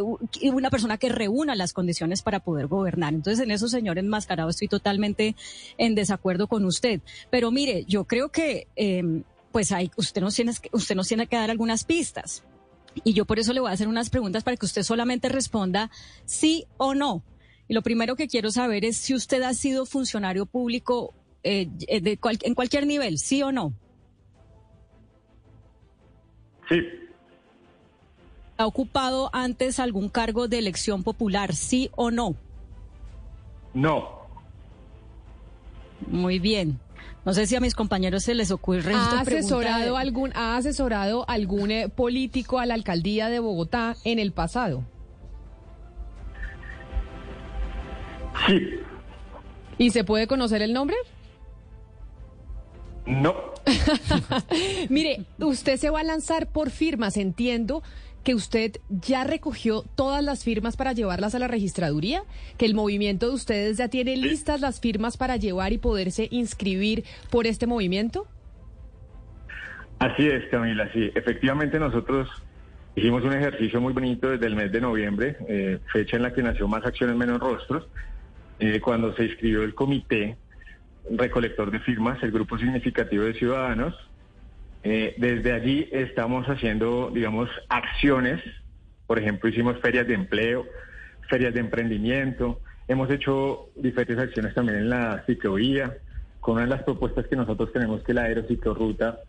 una persona que reúna las condiciones para poder gobernar. Entonces, en eso, señor enmascarado, estoy totalmente en desacuerdo con usted. Pero mire, yo creo que... Eh, pues hay, usted nos tiene, usted nos tiene que dar algunas pistas. Y yo por eso le voy a hacer unas preguntas para que usted solamente responda sí o no. Y lo primero que quiero saber es si usted ha sido funcionario público eh, eh, de en cualquier nivel, sí o no. Sí. ¿Ha ocupado antes algún cargo de elección popular, sí o no? No. Muy bien. No sé si a mis compañeros se les ocurre. ¿Ha asesorado, algún, ¿Ha asesorado algún eh, político a la alcaldía de Bogotá en el pasado? Sí. ¿Y se puede conocer el nombre? No. Mire, usted se va a lanzar por firmas, entiendo que usted ya recogió todas las firmas para llevarlas a la registraduría, que el movimiento de ustedes ya tiene listas las firmas para llevar y poderse inscribir por este movimiento? Así es, Camila, sí. Efectivamente nosotros hicimos un ejercicio muy bonito desde el mes de noviembre, eh, fecha en la que nació Más Acciones Menos Rostros, eh, cuando se inscribió el comité recolector de firmas, el grupo significativo de ciudadanos. Eh, desde allí estamos haciendo, digamos, acciones. Por ejemplo, hicimos ferias de empleo, ferias de emprendimiento. Hemos hecho diferentes acciones también en la ciclovía, con una de las propuestas que nosotros tenemos que la aerociclorruta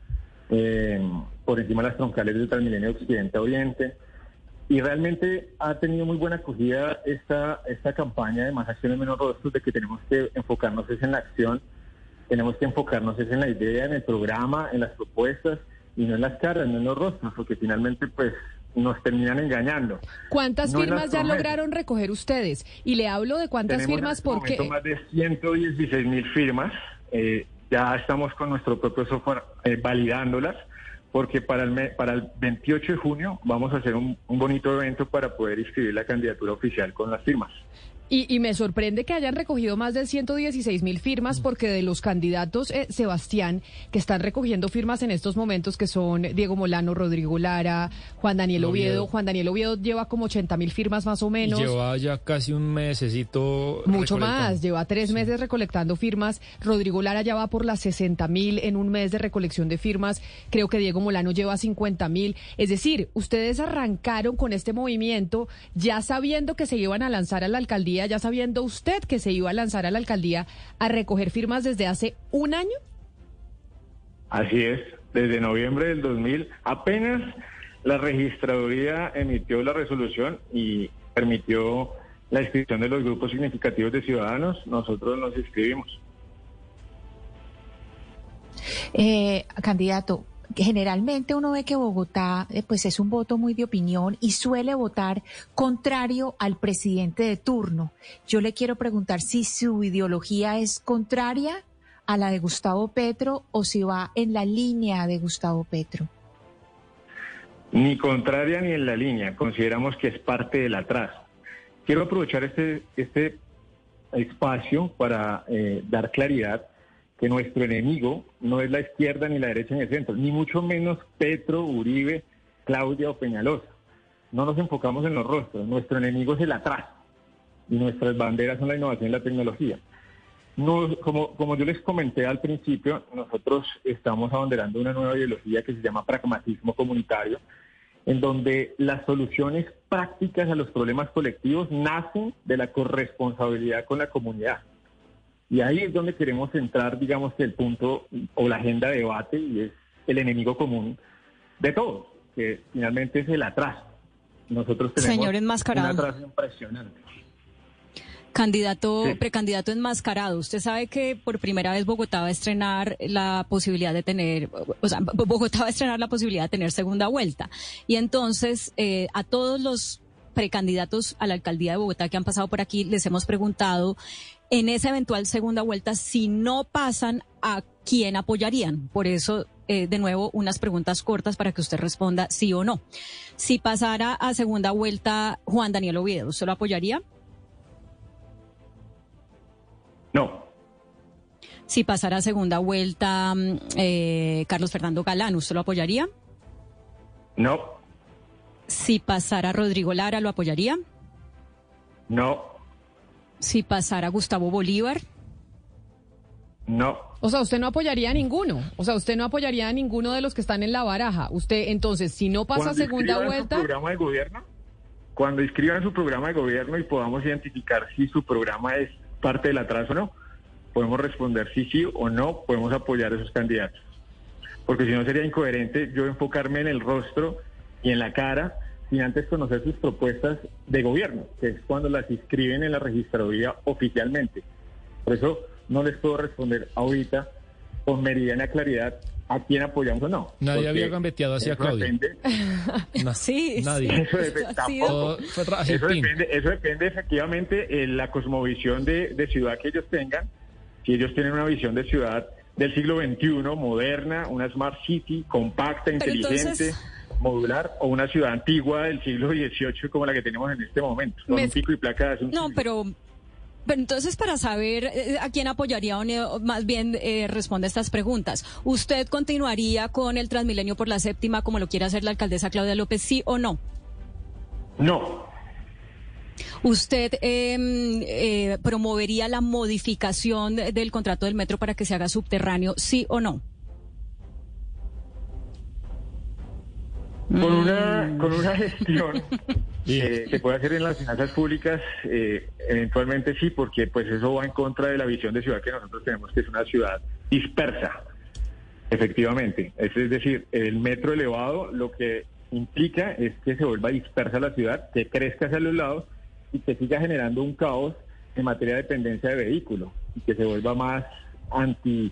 eh, por encima de las troncales del Transmilenio Occidente-Oriente. Y realmente ha tenido muy buena acogida esta, esta campaña de más acciones menos rostros, de que tenemos que enfocarnos es en la acción, tenemos que enfocarnos es en la idea, en el programa, en las propuestas y no en las caras, no en los rostros, porque finalmente pues nos terminan engañando. ¿Cuántas firmas ya lograron recoger ustedes? Y le hablo de cuántas firmas este porque... más de 116 mil firmas. Eh, ya estamos con nuestro propio software eh, validándolas porque para el, para el 28 de junio vamos a hacer un, un bonito evento para poder inscribir la candidatura oficial con las firmas. Y, me sorprende que hayan recogido más de 116 mil firmas porque de los candidatos, eh, Sebastián, que están recogiendo firmas en estos momentos, que son Diego Molano, Rodrigo Lara, Juan Daniel Oviedo. Juan Daniel Oviedo lleva como 80 mil firmas más o menos. lleva ya casi un mesecito. Mucho más, lleva tres meses recolectando firmas. Rodrigo Lara ya va por las 60 mil en un mes de recolección de firmas. Creo que Diego Molano lleva 50 mil. Es decir, ustedes arrancaron con este movimiento ya sabiendo que se iban a lanzar a la alcaldía ya sabiendo usted que se iba a lanzar a la alcaldía a recoger firmas desde hace un año? Así es, desde noviembre del 2000 apenas la registraduría emitió la resolución y permitió la inscripción de los grupos significativos de ciudadanos, nosotros nos inscribimos. Eh, candidato, generalmente uno ve que Bogotá eh, pues es un voto muy de opinión y suele votar contrario al presidente de turno. Yo le quiero preguntar si su ideología es contraria a la de Gustavo Petro o si va en la línea de Gustavo Petro. Ni contraria ni en la línea. Consideramos que es parte del atrás. Quiero aprovechar este, este espacio para eh, dar claridad que nuestro enemigo no es la izquierda ni la derecha ni el centro, ni mucho menos Petro, Uribe, Claudia o Peñalosa. No nos enfocamos en los rostros, nuestro enemigo es el atrás y nuestras banderas son la innovación y la tecnología. No, como, como yo les comenté al principio, nosotros estamos abanderando una nueva ideología que se llama pragmatismo comunitario, en donde las soluciones prácticas a los problemas colectivos nacen de la corresponsabilidad con la comunidad. Y ahí es donde queremos centrar, digamos, el punto o la agenda de debate y es el enemigo común de todos, que finalmente es el atraso. Nosotros tenemos un atraso impresionante. Candidato, precandidato enmascarado. Usted sabe que por primera vez Bogotá va a estrenar la posibilidad de tener, o sea, Bogotá va a estrenar la posibilidad de tener segunda vuelta. Y entonces, eh, a todos los precandidatos a la alcaldía de Bogotá que han pasado por aquí, les hemos preguntado en esa eventual segunda vuelta, si no pasan, ¿a quién apoyarían? Por eso, eh, de nuevo, unas preguntas cortas para que usted responda sí o no. Si pasara a segunda vuelta Juan Daniel Oviedo, ¿usted lo apoyaría? No. Si pasara a segunda vuelta mm, eh, Carlos Fernando Galán, ¿usted lo apoyaría? No. Si pasara Rodrigo Lara, ¿lo apoyaría? No si pasara Gustavo Bolívar? No. O sea, usted no apoyaría a ninguno. O sea, usted no apoyaría a ninguno de los que están en la baraja. Usted, entonces, si no pasa segunda vuelta. Su programa de gobierno, cuando inscriban su programa de gobierno y podamos identificar si su programa es parte del atraso o no, podemos responder si sí o no, podemos apoyar a esos candidatos. Porque si no sería incoherente yo enfocarme en el rostro y en la cara sin antes conocer sus propuestas de gobierno, que es cuando las inscriben en la registraduría oficialmente. Por eso no les puedo responder ahorita con meridiana claridad a quién apoyamos o no. Nadie había gambeteado hacia Claudia. sí, nadie. Eso, depende, eso, depende, efectivamente de la cosmovisión de, de ciudad que ellos tengan. Si ellos tienen una visión de ciudad del siglo XXI, moderna, una smart city, compacta, inteligente modular o una ciudad antigua del siglo XVIII como la que tenemos en este momento, con Me- un pico y placa de No, pero, pero entonces para saber eh, a quién apoyaría o más bien eh, responde a estas preguntas. ¿Usted continuaría con el Transmilenio por la séptima como lo quiere hacer la alcaldesa Claudia López, sí o no? No, ¿Usted eh, eh, promovería la modificación del contrato del metro para que se haga subterráneo, sí o no? Con una, con una gestión eh, que puede hacer en las finanzas públicas, eh, eventualmente sí, porque pues eso va en contra de la visión de ciudad que nosotros tenemos, que es una ciudad dispersa, efectivamente. Es, es decir, el metro elevado lo que implica es que se vuelva dispersa la ciudad, que crezca hacia los lados y que siga generando un caos en materia de dependencia de vehículos y que se vuelva más anti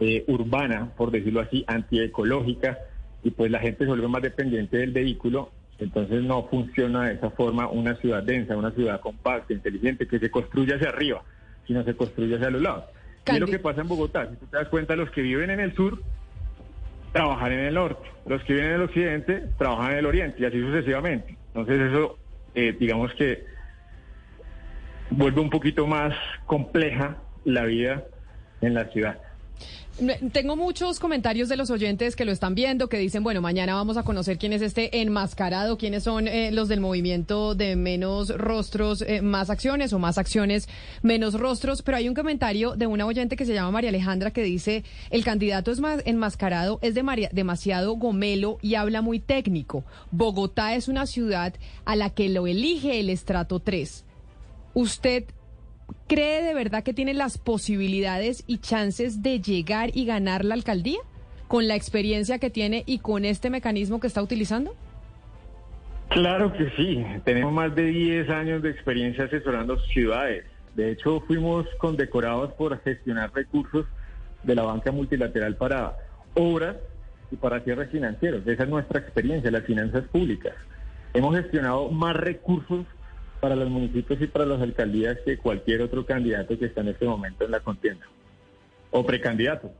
eh, urbana, por decirlo así, antiecológica, y pues la gente se vuelve más dependiente del vehículo, entonces no funciona de esa forma una ciudad densa, una ciudad compacta, inteligente, que se construye hacia arriba, sino se construye hacia los lados. Y es lo que pasa en Bogotá, si tú te das cuenta, los que viven en el sur trabajan en el norte, los que viven en el occidente trabajan en el oriente, y así sucesivamente. Entonces eso, eh, digamos que vuelve un poquito más compleja la vida en la ciudad. Tengo muchos comentarios de los oyentes que lo están viendo, que dicen, bueno, mañana vamos a conocer quién es este enmascarado, quiénes son eh, los del movimiento de menos rostros, eh, más acciones o más acciones, menos rostros. Pero hay un comentario de una oyente que se llama María Alejandra que dice, el candidato es más enmascarado, es de María- demasiado gomelo y habla muy técnico. Bogotá es una ciudad a la que lo elige el estrato 3. ¿Usted cree de verdad que tiene las posibilidades y chances de llegar y ganar la alcaldía con la experiencia que tiene y con este mecanismo que está utilizando? Claro que sí, tenemos más de 10 años de experiencia asesorando ciudades. De hecho, fuimos condecorados por gestionar recursos de la banca multilateral para obras y para cierres financieros. Esa es nuestra experiencia, las finanzas públicas. Hemos gestionado más recursos para los municipios y para las alcaldías que cualquier otro candidato que está en este momento en la contienda o precandidato.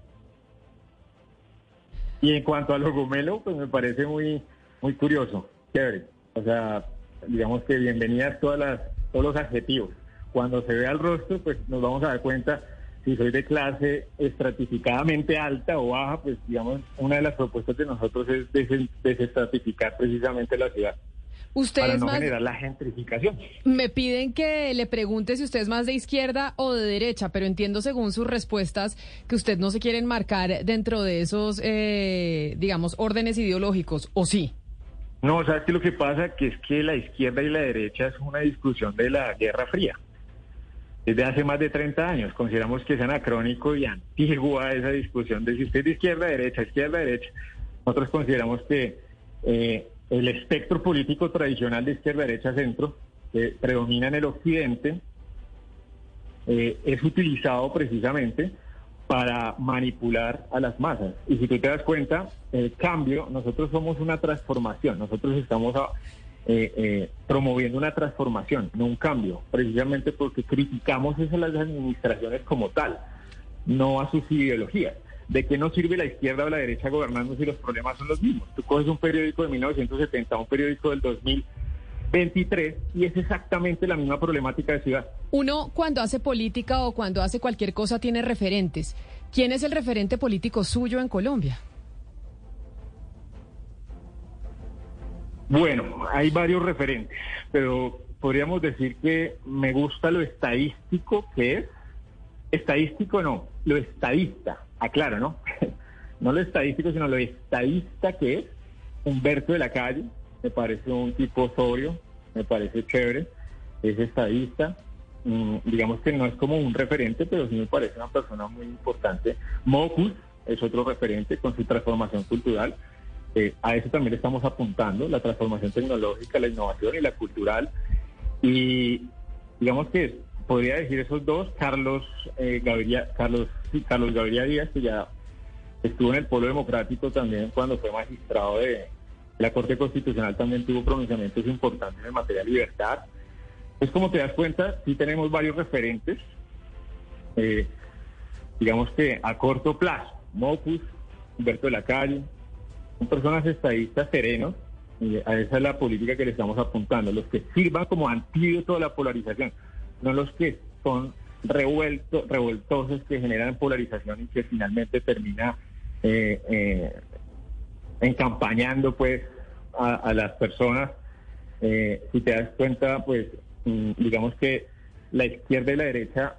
Y en cuanto a lo gomelo, pues me parece muy, muy curioso, chévere. O sea, digamos que bienvenidas todas las, todos los adjetivos. Cuando se vea el rostro, pues nos vamos a dar cuenta si soy de clase estratificadamente alta o baja, pues digamos, una de las propuestas de nosotros es des- desestratificar precisamente la ciudad para Ustedes no más generar la gentrificación. me piden que le pregunte si usted es más de izquierda o de derecha, pero entiendo según sus respuestas que usted no se quiere enmarcar dentro de esos, eh, digamos, órdenes ideológicos, ¿o sí? No, ¿sabes qué lo que pasa? Que es que la izquierda y la derecha es una discusión de la Guerra Fría. Desde hace más de 30 años consideramos que es anacrónico y antigua esa discusión de si usted es de izquierda, derecha, izquierda, derecha. Nosotros consideramos que eh, el espectro político tradicional de izquierda, derecha, centro, que predomina en el occidente, eh, es utilizado precisamente para manipular a las masas. Y si tú te das cuenta, el cambio, nosotros somos una transformación, nosotros estamos a- eh, eh, promoviendo una transformación, no un cambio, precisamente porque criticamos eso a las administraciones como tal, no a sus ideologías. ¿De qué nos sirve la izquierda o la derecha gobernando si los problemas son los mismos? Tú coges un periódico de 1970, un periódico del 2023 y es exactamente la misma problemática de ciudad. Uno cuando hace política o cuando hace cualquier cosa tiene referentes. ¿Quién es el referente político suyo en Colombia? Bueno, hay varios referentes, pero podríamos decir que me gusta lo estadístico que es. Estadístico no, lo estadista, aclaro, ¿no? No lo estadístico, sino lo estadista que es. Humberto de la Calle, me parece un tipo sobrio, me parece chévere, es estadista. Mm, digamos que no es como un referente, pero sí me parece una persona muy importante. Mocus es otro referente con su transformación cultural. Eh, a eso también estamos apuntando, la transformación tecnológica, la innovación y la cultural. Y digamos que podría decir esos dos, Carlos eh, Carlos, Carlos Gaviria Díaz, que ya estuvo en el Polo Democrático también cuando fue magistrado de la Corte Constitucional, también tuvo pronunciamientos importantes en materia de libertad. Es como te das cuenta, sí tenemos varios referentes, eh, digamos que a corto plazo, Mocus, Humberto de la Calle, son personas estadistas serenos, y a esa es la política que le estamos apuntando, los que sirvan como antídoto a la polarización, no los que son revueltos, revoltosos que generan polarización y que finalmente termina eh, eh, encampañando pues a, las personas. Eh, si te das cuenta, pues mm, digamos que la izquierda y la derecha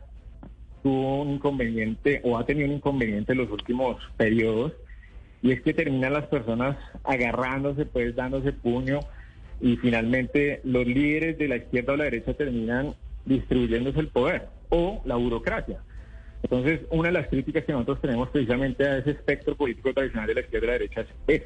tuvo un inconveniente o ha tenido un inconveniente en los últimos periodos y es que terminan las personas agarrándose, pues dándose puño y finalmente los líderes de la izquierda o la derecha terminan distribuyéndose el poder o la burocracia. Entonces, una de las críticas que nosotros tenemos precisamente a ese espectro político tradicional de la izquierda y la derecha es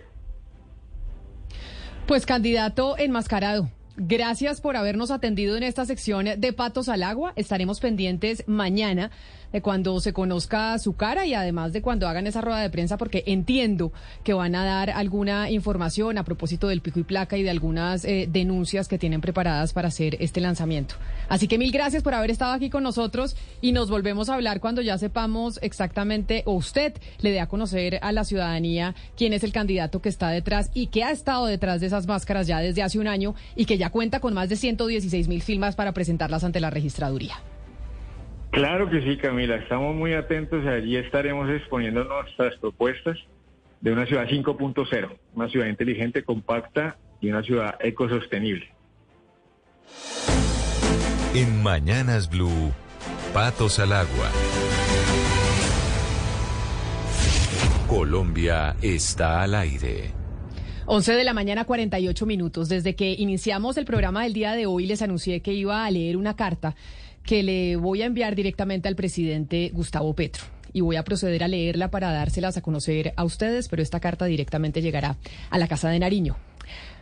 Pues candidato enmascarado. Gracias por habernos atendido en esta sección de Patos al Agua. Estaremos pendientes mañana de cuando se conozca su cara y además de cuando hagan esa rueda de prensa, porque entiendo que van a dar alguna información a propósito del pico y placa y de algunas eh, denuncias que tienen preparadas para hacer este lanzamiento. Así que mil gracias por haber estado aquí con nosotros y nos volvemos a hablar cuando ya sepamos exactamente, o usted le dé a conocer a la ciudadanía quién es el candidato que está detrás y que ha estado detrás de esas máscaras ya desde hace un año y que ya cuenta con más de 116 mil firmas para presentarlas ante la registraduría. Claro que sí, Camila. Estamos muy atentos y allí estaremos exponiendo nuestras propuestas de una ciudad 5.0, una ciudad inteligente, compacta y una ciudad ecosostenible. En Mañanas Blue, Patos al Agua. Colombia está al aire. 11 de la mañana, 48 minutos. Desde que iniciamos el programa del día de hoy, les anuncié que iba a leer una carta que le voy a enviar directamente al presidente Gustavo Petro. Y voy a proceder a leerla para dárselas a conocer a ustedes, pero esta carta directamente llegará a la Casa de Nariño.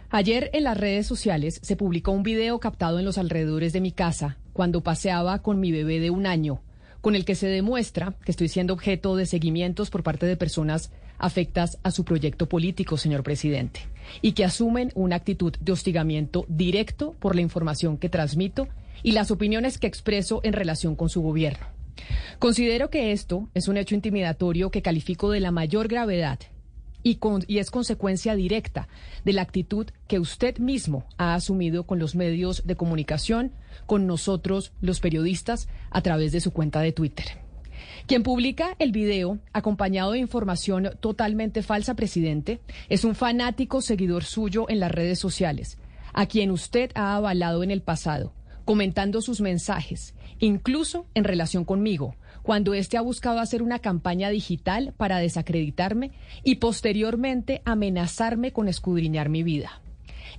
Ayer en las redes sociales se publicó un video captado en los alrededores de mi casa cuando paseaba con mi bebé de un año, con el que se demuestra que estoy siendo objeto de seguimientos por parte de personas afectas a su proyecto político, señor presidente, y que asumen una actitud de hostigamiento directo por la información que transmito y las opiniones que expreso en relación con su gobierno. Considero que esto es un hecho intimidatorio que califico de la mayor gravedad y, y, es consecuencia directa de la actitud que usted mismo ha asumido con los medios de comunicación, con nosotros los periodistas, a través de su cuenta de Twitter. Quien publica el video, acompañado de información totalmente falsa, presidente, es un fanático seguidor suyo en las redes sociales, a quien usted ha avalado en el pasado comentando sus mensajes, incluso en relación conmigo, cuando éste ha buscado hacer una campaña digital para desacreditarme y posteriormente amenazarme con escudriñar mi vida.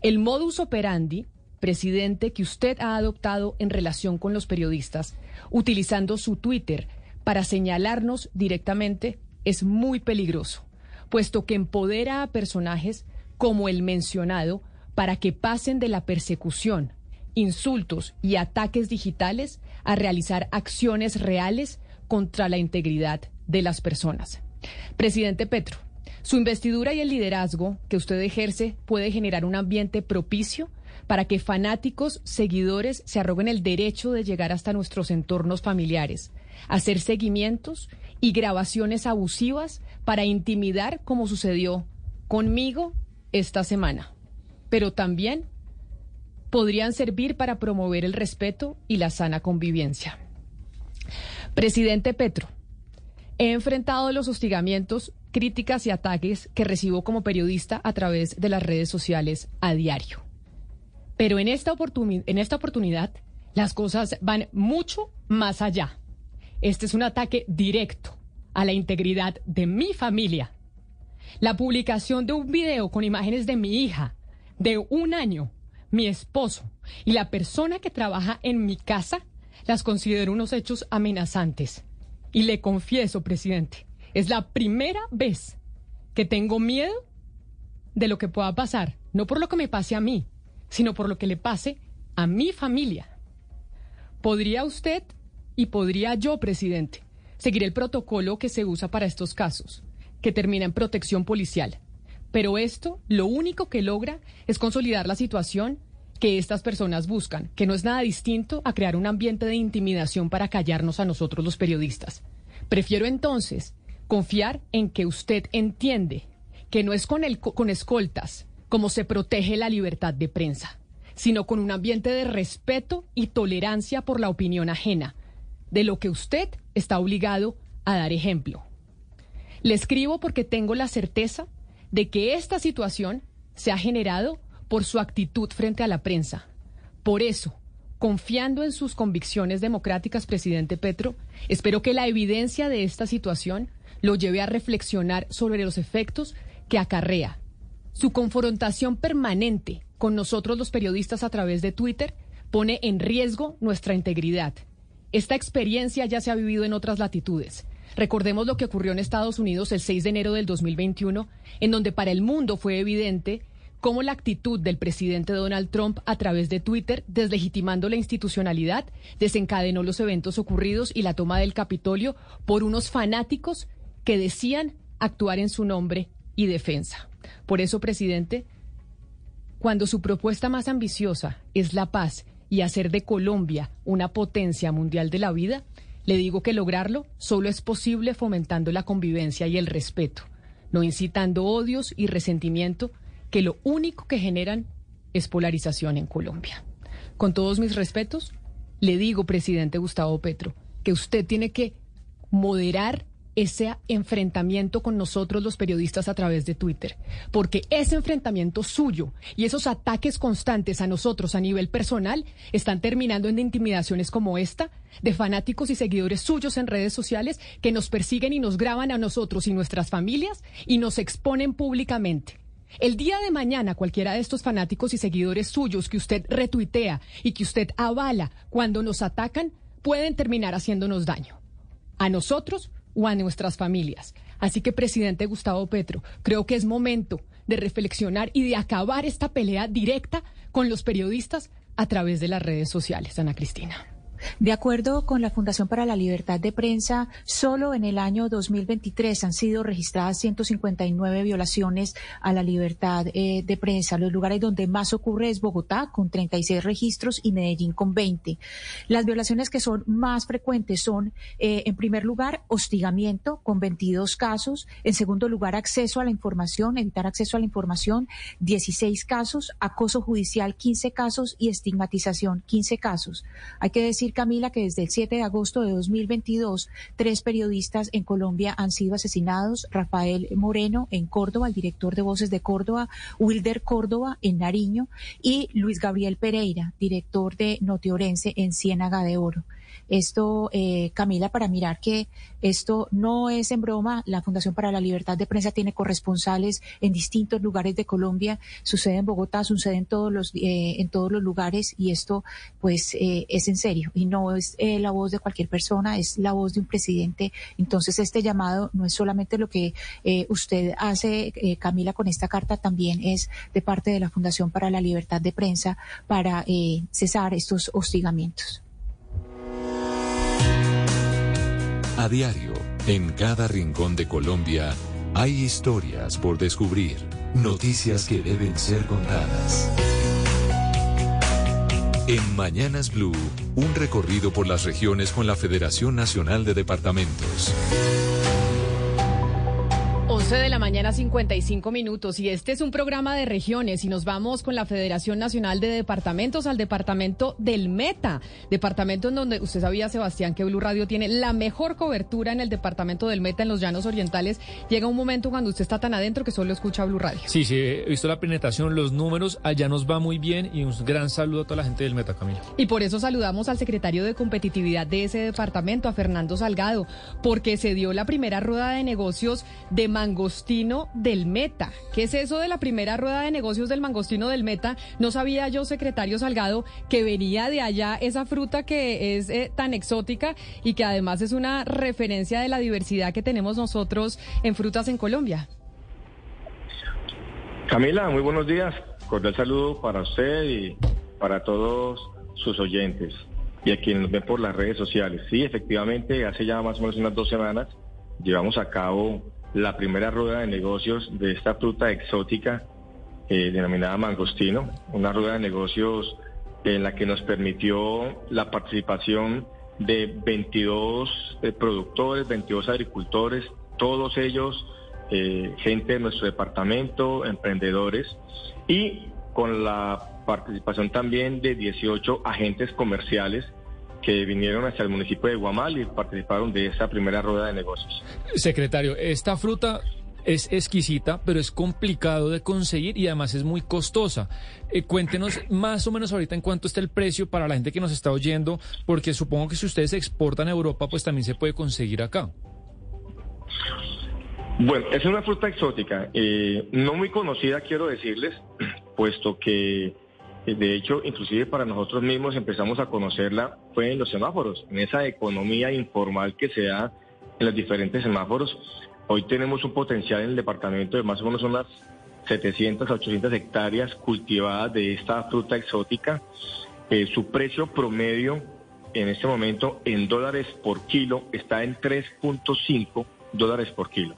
El modus operandi, presidente, que usted ha adoptado en relación con los periodistas, utilizando su Twitter para señalarnos directamente, es muy peligroso, puesto que empodera a personajes como el mencionado para que pasen de la persecución insultos y ataques digitales a realizar acciones reales contra la integridad de las personas. Presidente Petro, su investidura y el liderazgo que usted ejerce puede generar un ambiente propicio para que fanáticos, seguidores se arroguen el derecho de llegar hasta nuestros entornos familiares, hacer seguimientos y grabaciones abusivas para intimidar como sucedió conmigo esta semana, pero también podrían servir para promover el respeto y la sana convivencia. Presidente Petro, he enfrentado los hostigamientos, críticas y ataques que recibo como periodista a través de las redes sociales a diario. Pero en esta, en esta oportunidad las cosas van mucho más allá. Este es un ataque directo a la integridad de mi familia. La publicación de un video con imágenes de mi hija de un año mi esposo y la persona que trabaja en mi casa las considero unos hechos amenazantes. Y le confieso, presidente, es la primera vez que tengo miedo de lo que pueda pasar, no por lo que me pase a mí, sino por lo que le pase a mi familia. ¿Podría usted y podría yo, presidente, seguir el protocolo que se usa para estos casos, que termina en protección policial? Pero esto lo único que logra es consolidar la situación que estas personas buscan, que no es nada distinto a crear un ambiente de intimidación para callarnos a nosotros los periodistas. Prefiero entonces confiar en que usted entiende que no es con, con escoltas como se protege la libertad de prensa, sino con un ambiente de respeto y tolerancia por la opinión ajena, de lo que usted está obligado a dar ejemplo. Le escribo porque tengo la certeza de que esta situación se ha generado por su actitud frente a la prensa. Por eso, confiando en sus convicciones democráticas, presidente Petro, espero que la evidencia de esta situación lo lleve a reflexionar sobre los efectos que acarrea. Su confrontación permanente con nosotros los periodistas a través de Twitter pone en riesgo nuestra integridad. Esta experiencia ya se ha vivido en otras latitudes. Recordemos lo que ocurrió en Estados Unidos el 6 de enero del 2021, en donde para el mundo fue evidente cómo la actitud del presidente Donald Trump a través de Twitter, deslegitimando la institucionalidad, desencadenó los eventos ocurridos y la toma del Capitolio por unos fanáticos que decían actuar en su nombre y defensa. Por eso, presidente, cuando su propuesta más ambiciosa es la paz y hacer de Colombia una potencia mundial de la vida, le digo que lograrlo solo es posible fomentando la convivencia y el respeto, no incitando odios y resentimiento que lo único que generan es polarización en Colombia. Con todos mis respetos, le digo, presidente Gustavo Petro, que usted tiene que moderar ese enfrentamiento con nosotros los periodistas a través de Twitter, porque ese enfrentamiento suyo y esos ataques constantes a nosotros a nivel personal están terminando en intimidaciones como esta de fanáticos y seguidores suyos en redes sociales que nos persiguen y nos graban a nosotros y nuestras familias y nos exponen públicamente. El día de mañana cualquiera de estos fanáticos y seguidores suyos que usted retuitea y que usted avala cuando nos atacan pueden terminar haciéndonos daño. A nosotros o a nuestras familias. Así que, presidente Gustavo Petro, creo que es momento de reflexionar y de acabar esta pelea directa con los periodistas a través de las redes sociales, Ana Cristina. De acuerdo con la Fundación para la Libertad de Prensa, solo en el año 2023 han sido registradas 159 violaciones a la libertad eh, de prensa. Los lugares donde más ocurre es Bogotá, con 36 registros, y Medellín, con 20. Las violaciones que son más frecuentes son, eh, en primer lugar, hostigamiento, con 22 casos. En segundo lugar, acceso a la información, evitar acceso a la información, 16 casos. Acoso judicial, 15 casos. Y estigmatización, 15 casos. Hay que decir Camila, que desde el 7 de agosto de 2022, tres periodistas en Colombia han sido asesinados. Rafael Moreno en Córdoba, el director de Voces de Córdoba, Wilder Córdoba en Nariño y Luis Gabriel Pereira, director de Notiorense en Ciénaga de Oro. Esto, eh, Camila, para mirar que esto no es en broma. La Fundación para la Libertad de Prensa tiene corresponsales en distintos lugares de Colombia. Sucede en Bogotá, sucede en todos los, eh, en todos los lugares y esto, pues, eh, es en serio y no es la voz de cualquier persona, es la voz de un presidente. Entonces, este llamado no es solamente lo que usted hace, Camila, con esta carta, también es de parte de la Fundación para la Libertad de Prensa para cesar estos hostigamientos. A diario, en cada rincón de Colombia, hay historias por descubrir, noticias que deben ser contadas. En Mañanas Blue, un recorrido por las regiones con la Federación Nacional de Departamentos. 11 de la mañana, 55 minutos. Y este es un programa de regiones. Y nos vamos con la Federación Nacional de Departamentos al departamento del Meta. Departamento en donde usted sabía, Sebastián, que Blue Radio tiene la mejor cobertura en el departamento del Meta, en los llanos orientales. Llega un momento cuando usted está tan adentro que solo escucha Blue Radio. Sí, sí, he visto la penetración, los números. Allá nos va muy bien. Y un gran saludo a toda la gente del Meta, Camila. Y por eso saludamos al secretario de competitividad de ese departamento, a Fernando Salgado, porque se dio la primera rueda de negocios de mangostino del Meta. ¿Qué es eso de la primera rueda de negocios del mangostino del Meta? No sabía yo, secretario Salgado, que venía de allá esa fruta que es eh, tan exótica y que además es una referencia de la diversidad que tenemos nosotros en frutas en Colombia. Camila, muy buenos días. Cordial saludo para usted y para todos sus oyentes y a quienes nos ven por las redes sociales. Sí, efectivamente, hace ya más o menos unas dos semanas llevamos a cabo la primera rueda de negocios de esta fruta exótica eh, denominada mangostino, una rueda de negocios en la que nos permitió la participación de 22 eh, productores, 22 agricultores, todos ellos eh, gente de nuestro departamento, emprendedores y con la participación también de 18 agentes comerciales que vinieron hacia el municipio de Guamal y participaron de esa primera rueda de negocios. Secretario, esta fruta es exquisita, pero es complicado de conseguir y además es muy costosa. Eh, cuéntenos más o menos ahorita en cuánto está el precio para la gente que nos está oyendo, porque supongo que si ustedes exportan a Europa, pues también se puede conseguir acá. Bueno, es una fruta exótica, eh, no muy conocida, quiero decirles, puesto que de hecho, inclusive para nosotros mismos empezamos a conocerla fue en los semáforos, en esa economía informal que se da en los diferentes semáforos. Hoy tenemos un potencial en el departamento de más o menos unas 700 a 800 hectáreas cultivadas de esta fruta exótica. Eh, su precio promedio en este momento en dólares por kilo está en 3.5 dólares por kilo.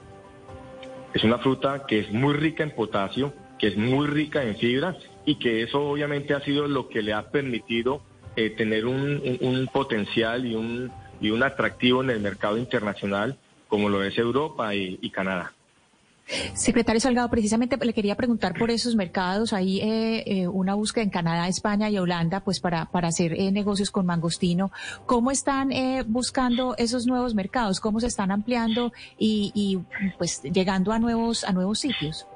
Es una fruta que es muy rica en potasio, que es muy rica en fibra y que eso obviamente ha sido lo que le ha permitido eh, tener un, potencial y un, y un atractivo en el mercado internacional como lo es Europa y, Canadá. Secretario Salgado, precisamente le quería preguntar por esos mercados. Hay eh, eh, una búsqueda en Canadá, España y Holanda, pues para, para hacer negocios con mangostino. ¿Cómo están buscando esos nuevos mercados? ¿Cómo se están ampliando y, y, pues llegando a nuevos a nuevos sitios?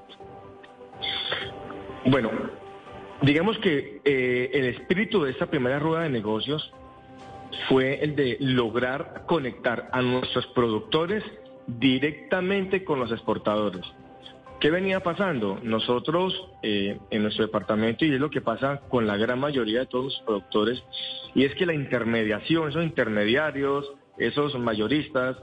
Bueno, Digamos que eh, el espíritu de esta primera rueda de negocios fue el de lograr conectar a nuestros productores directamente con los exportadores. ¿Qué venía pasando? Nosotros eh, en nuestro departamento, y es lo que pasa con la gran mayoría de todos los productores, y es que la intermediación, esos intermediarios, esos mayoristas,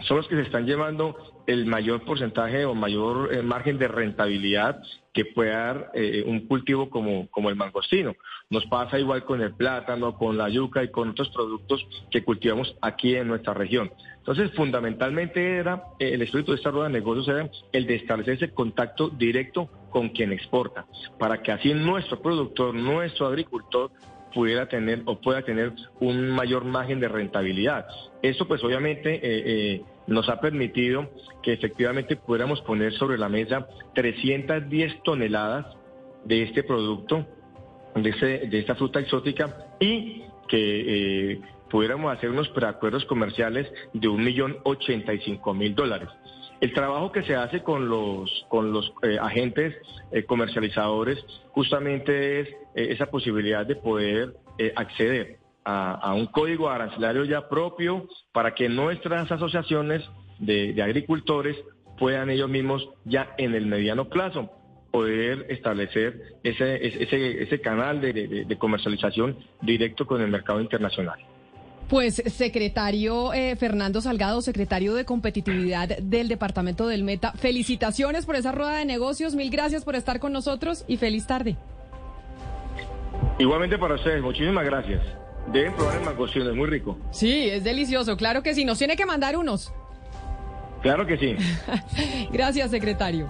son los que se están llevando el mayor porcentaje o mayor eh, margen de rentabilidad que puede dar eh, un cultivo como, como el mangostino. Nos pasa igual con el plátano, con la yuca y con otros productos que cultivamos aquí en nuestra región. Entonces, fundamentalmente era eh, el espíritu de esta rueda de negocios era el de establecer ese contacto directo con quien exporta, para que así nuestro productor, nuestro agricultor pudiera tener o pueda tener un mayor margen de rentabilidad. Eso pues obviamente eh, eh, nos ha permitido que efectivamente pudiéramos poner sobre la mesa 310 toneladas de este producto, de, de esta fruta exótica y que eh, pudiéramos hacer unos preacuerdos comerciales de un millón ochenta y cinco mil dólares. El trabajo que se hace con los, con los eh, agentes eh, comercializadores justamente es eh, esa posibilidad de poder acceder a, un código arancelario ya propio para que nuestras asociaciones de, agricultores puedan ellos mismos ya en el mediano plazo poder establecer ese, ese, ese canal de comercialización directo con el mercado internacional. Pues secretario eh, Fernando Salgado, secretario de competitividad del departamento del Meta, felicitaciones por esa rueda de negocios, mil gracias por estar con nosotros y feliz tarde. Igualmente para ustedes, muchísimas gracias. Deben probar el mangostino, es muy rico. Sí, es delicioso, claro que sí, nos tiene que mandar unos. Claro que sí. gracias, secretario.